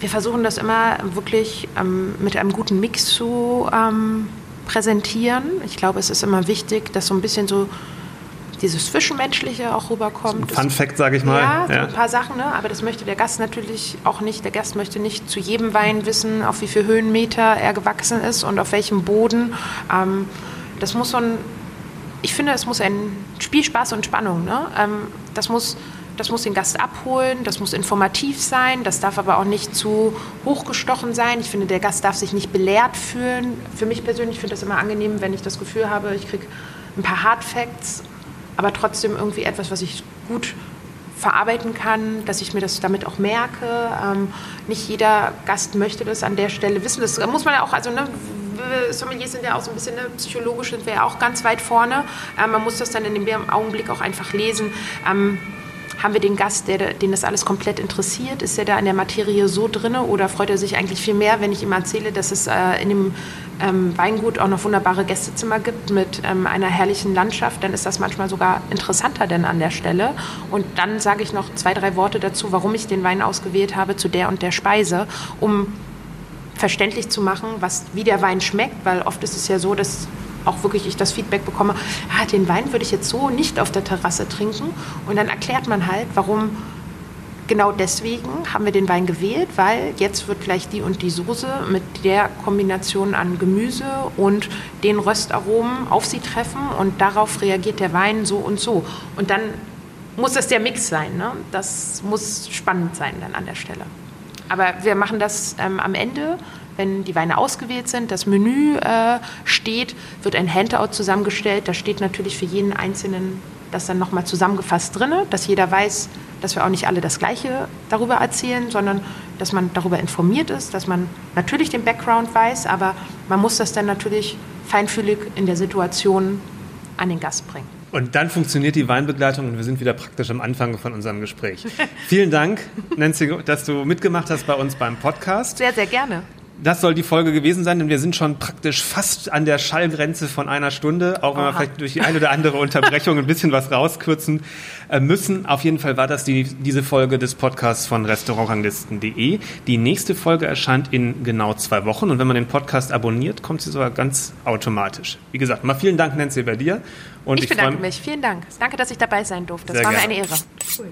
Wir versuchen das immer wirklich ähm, mit einem guten Mix zu ähm, präsentieren. Ich glaube, es ist immer wichtig, dass so ein bisschen so dieses Zwischenmenschliche auch rüberkommt. Fun Fact, sage ich mal. Ja, so ja, ein paar Sachen, ne? aber das möchte der Gast natürlich auch nicht. Der Gast möchte nicht zu jedem Wein wissen, auf wie viel Höhenmeter er gewachsen ist und auf welchem Boden. Ähm, das muss so ein, ich finde, es muss ein Spielspaß und Spannung. Ne? Ähm, das muss das muss den Gast abholen, das muss informativ sein, das darf aber auch nicht zu hochgestochen sein. Ich finde, der Gast darf sich nicht belehrt fühlen. Für mich persönlich finde ich das immer angenehm, wenn ich das Gefühl habe, ich kriege ein paar Hard Facts, aber trotzdem irgendwie etwas, was ich gut verarbeiten kann, dass ich mir das damit auch merke. Ähm, nicht jeder Gast möchte das an der Stelle wissen. Das muss man ja auch, also ne, Sommeliers sind ja auch so ein bisschen ne, psychologisch, sind wir ja auch ganz weit vorne. Ähm, man muss das dann in dem Augenblick auch einfach lesen. Ähm, haben wir den Gast, der, den das alles komplett interessiert? Ist er da in der Materie so drin oder freut er sich eigentlich viel mehr, wenn ich ihm erzähle, dass es äh, in dem ähm, Weingut auch noch wunderbare Gästezimmer gibt mit ähm, einer herrlichen Landschaft? Dann ist das manchmal sogar interessanter denn an der Stelle. Und dann sage ich noch zwei, drei Worte dazu, warum ich den Wein ausgewählt habe zu der und der Speise, um verständlich zu machen, was, wie der Wein schmeckt, weil oft ist es ja so, dass auch wirklich ich das Feedback bekomme, ah, den Wein würde ich jetzt so nicht auf der Terrasse trinken. Und dann erklärt man halt, warum genau deswegen haben wir den Wein gewählt, weil jetzt wird gleich die und die Soße mit der Kombination an Gemüse und den Röstaromen auf sie treffen und darauf reagiert der Wein so und so. Und dann muss das der Mix sein. Ne? Das muss spannend sein dann an der Stelle. Aber wir machen das ähm, am Ende, wenn die Weine ausgewählt sind, das Menü äh, steht, wird ein Handout zusammengestellt. Da steht natürlich für jeden Einzelnen das dann nochmal zusammengefasst drin, dass jeder weiß, dass wir auch nicht alle das Gleiche darüber erzählen, sondern dass man darüber informiert ist, dass man natürlich den Background weiß, aber man muss das dann natürlich feinfühlig in der Situation an den Gast bringen. Und dann funktioniert die Weinbegleitung und wir sind wieder praktisch am Anfang von unserem Gespräch. Vielen Dank, Nancy, dass du mitgemacht hast bei uns beim Podcast. Sehr, sehr gerne. Das soll die Folge gewesen sein, denn wir sind schon praktisch fast an der Schallgrenze von einer Stunde, auch wenn Oha. wir vielleicht durch die eine oder andere Unterbrechung ein bisschen was rauskürzen äh, müssen. Auf jeden Fall war das die, diese Folge des Podcasts von restaurantranglisten.de. Die nächste Folge erscheint in genau zwei Wochen und wenn man den Podcast abonniert, kommt sie sogar ganz automatisch. Wie gesagt, mal vielen Dank, Nancy, bei dir. Und ich, ich bedanke mich. Vielen Dank. Danke, dass ich dabei sein durfte. Das war mir eine Ehre. Cool.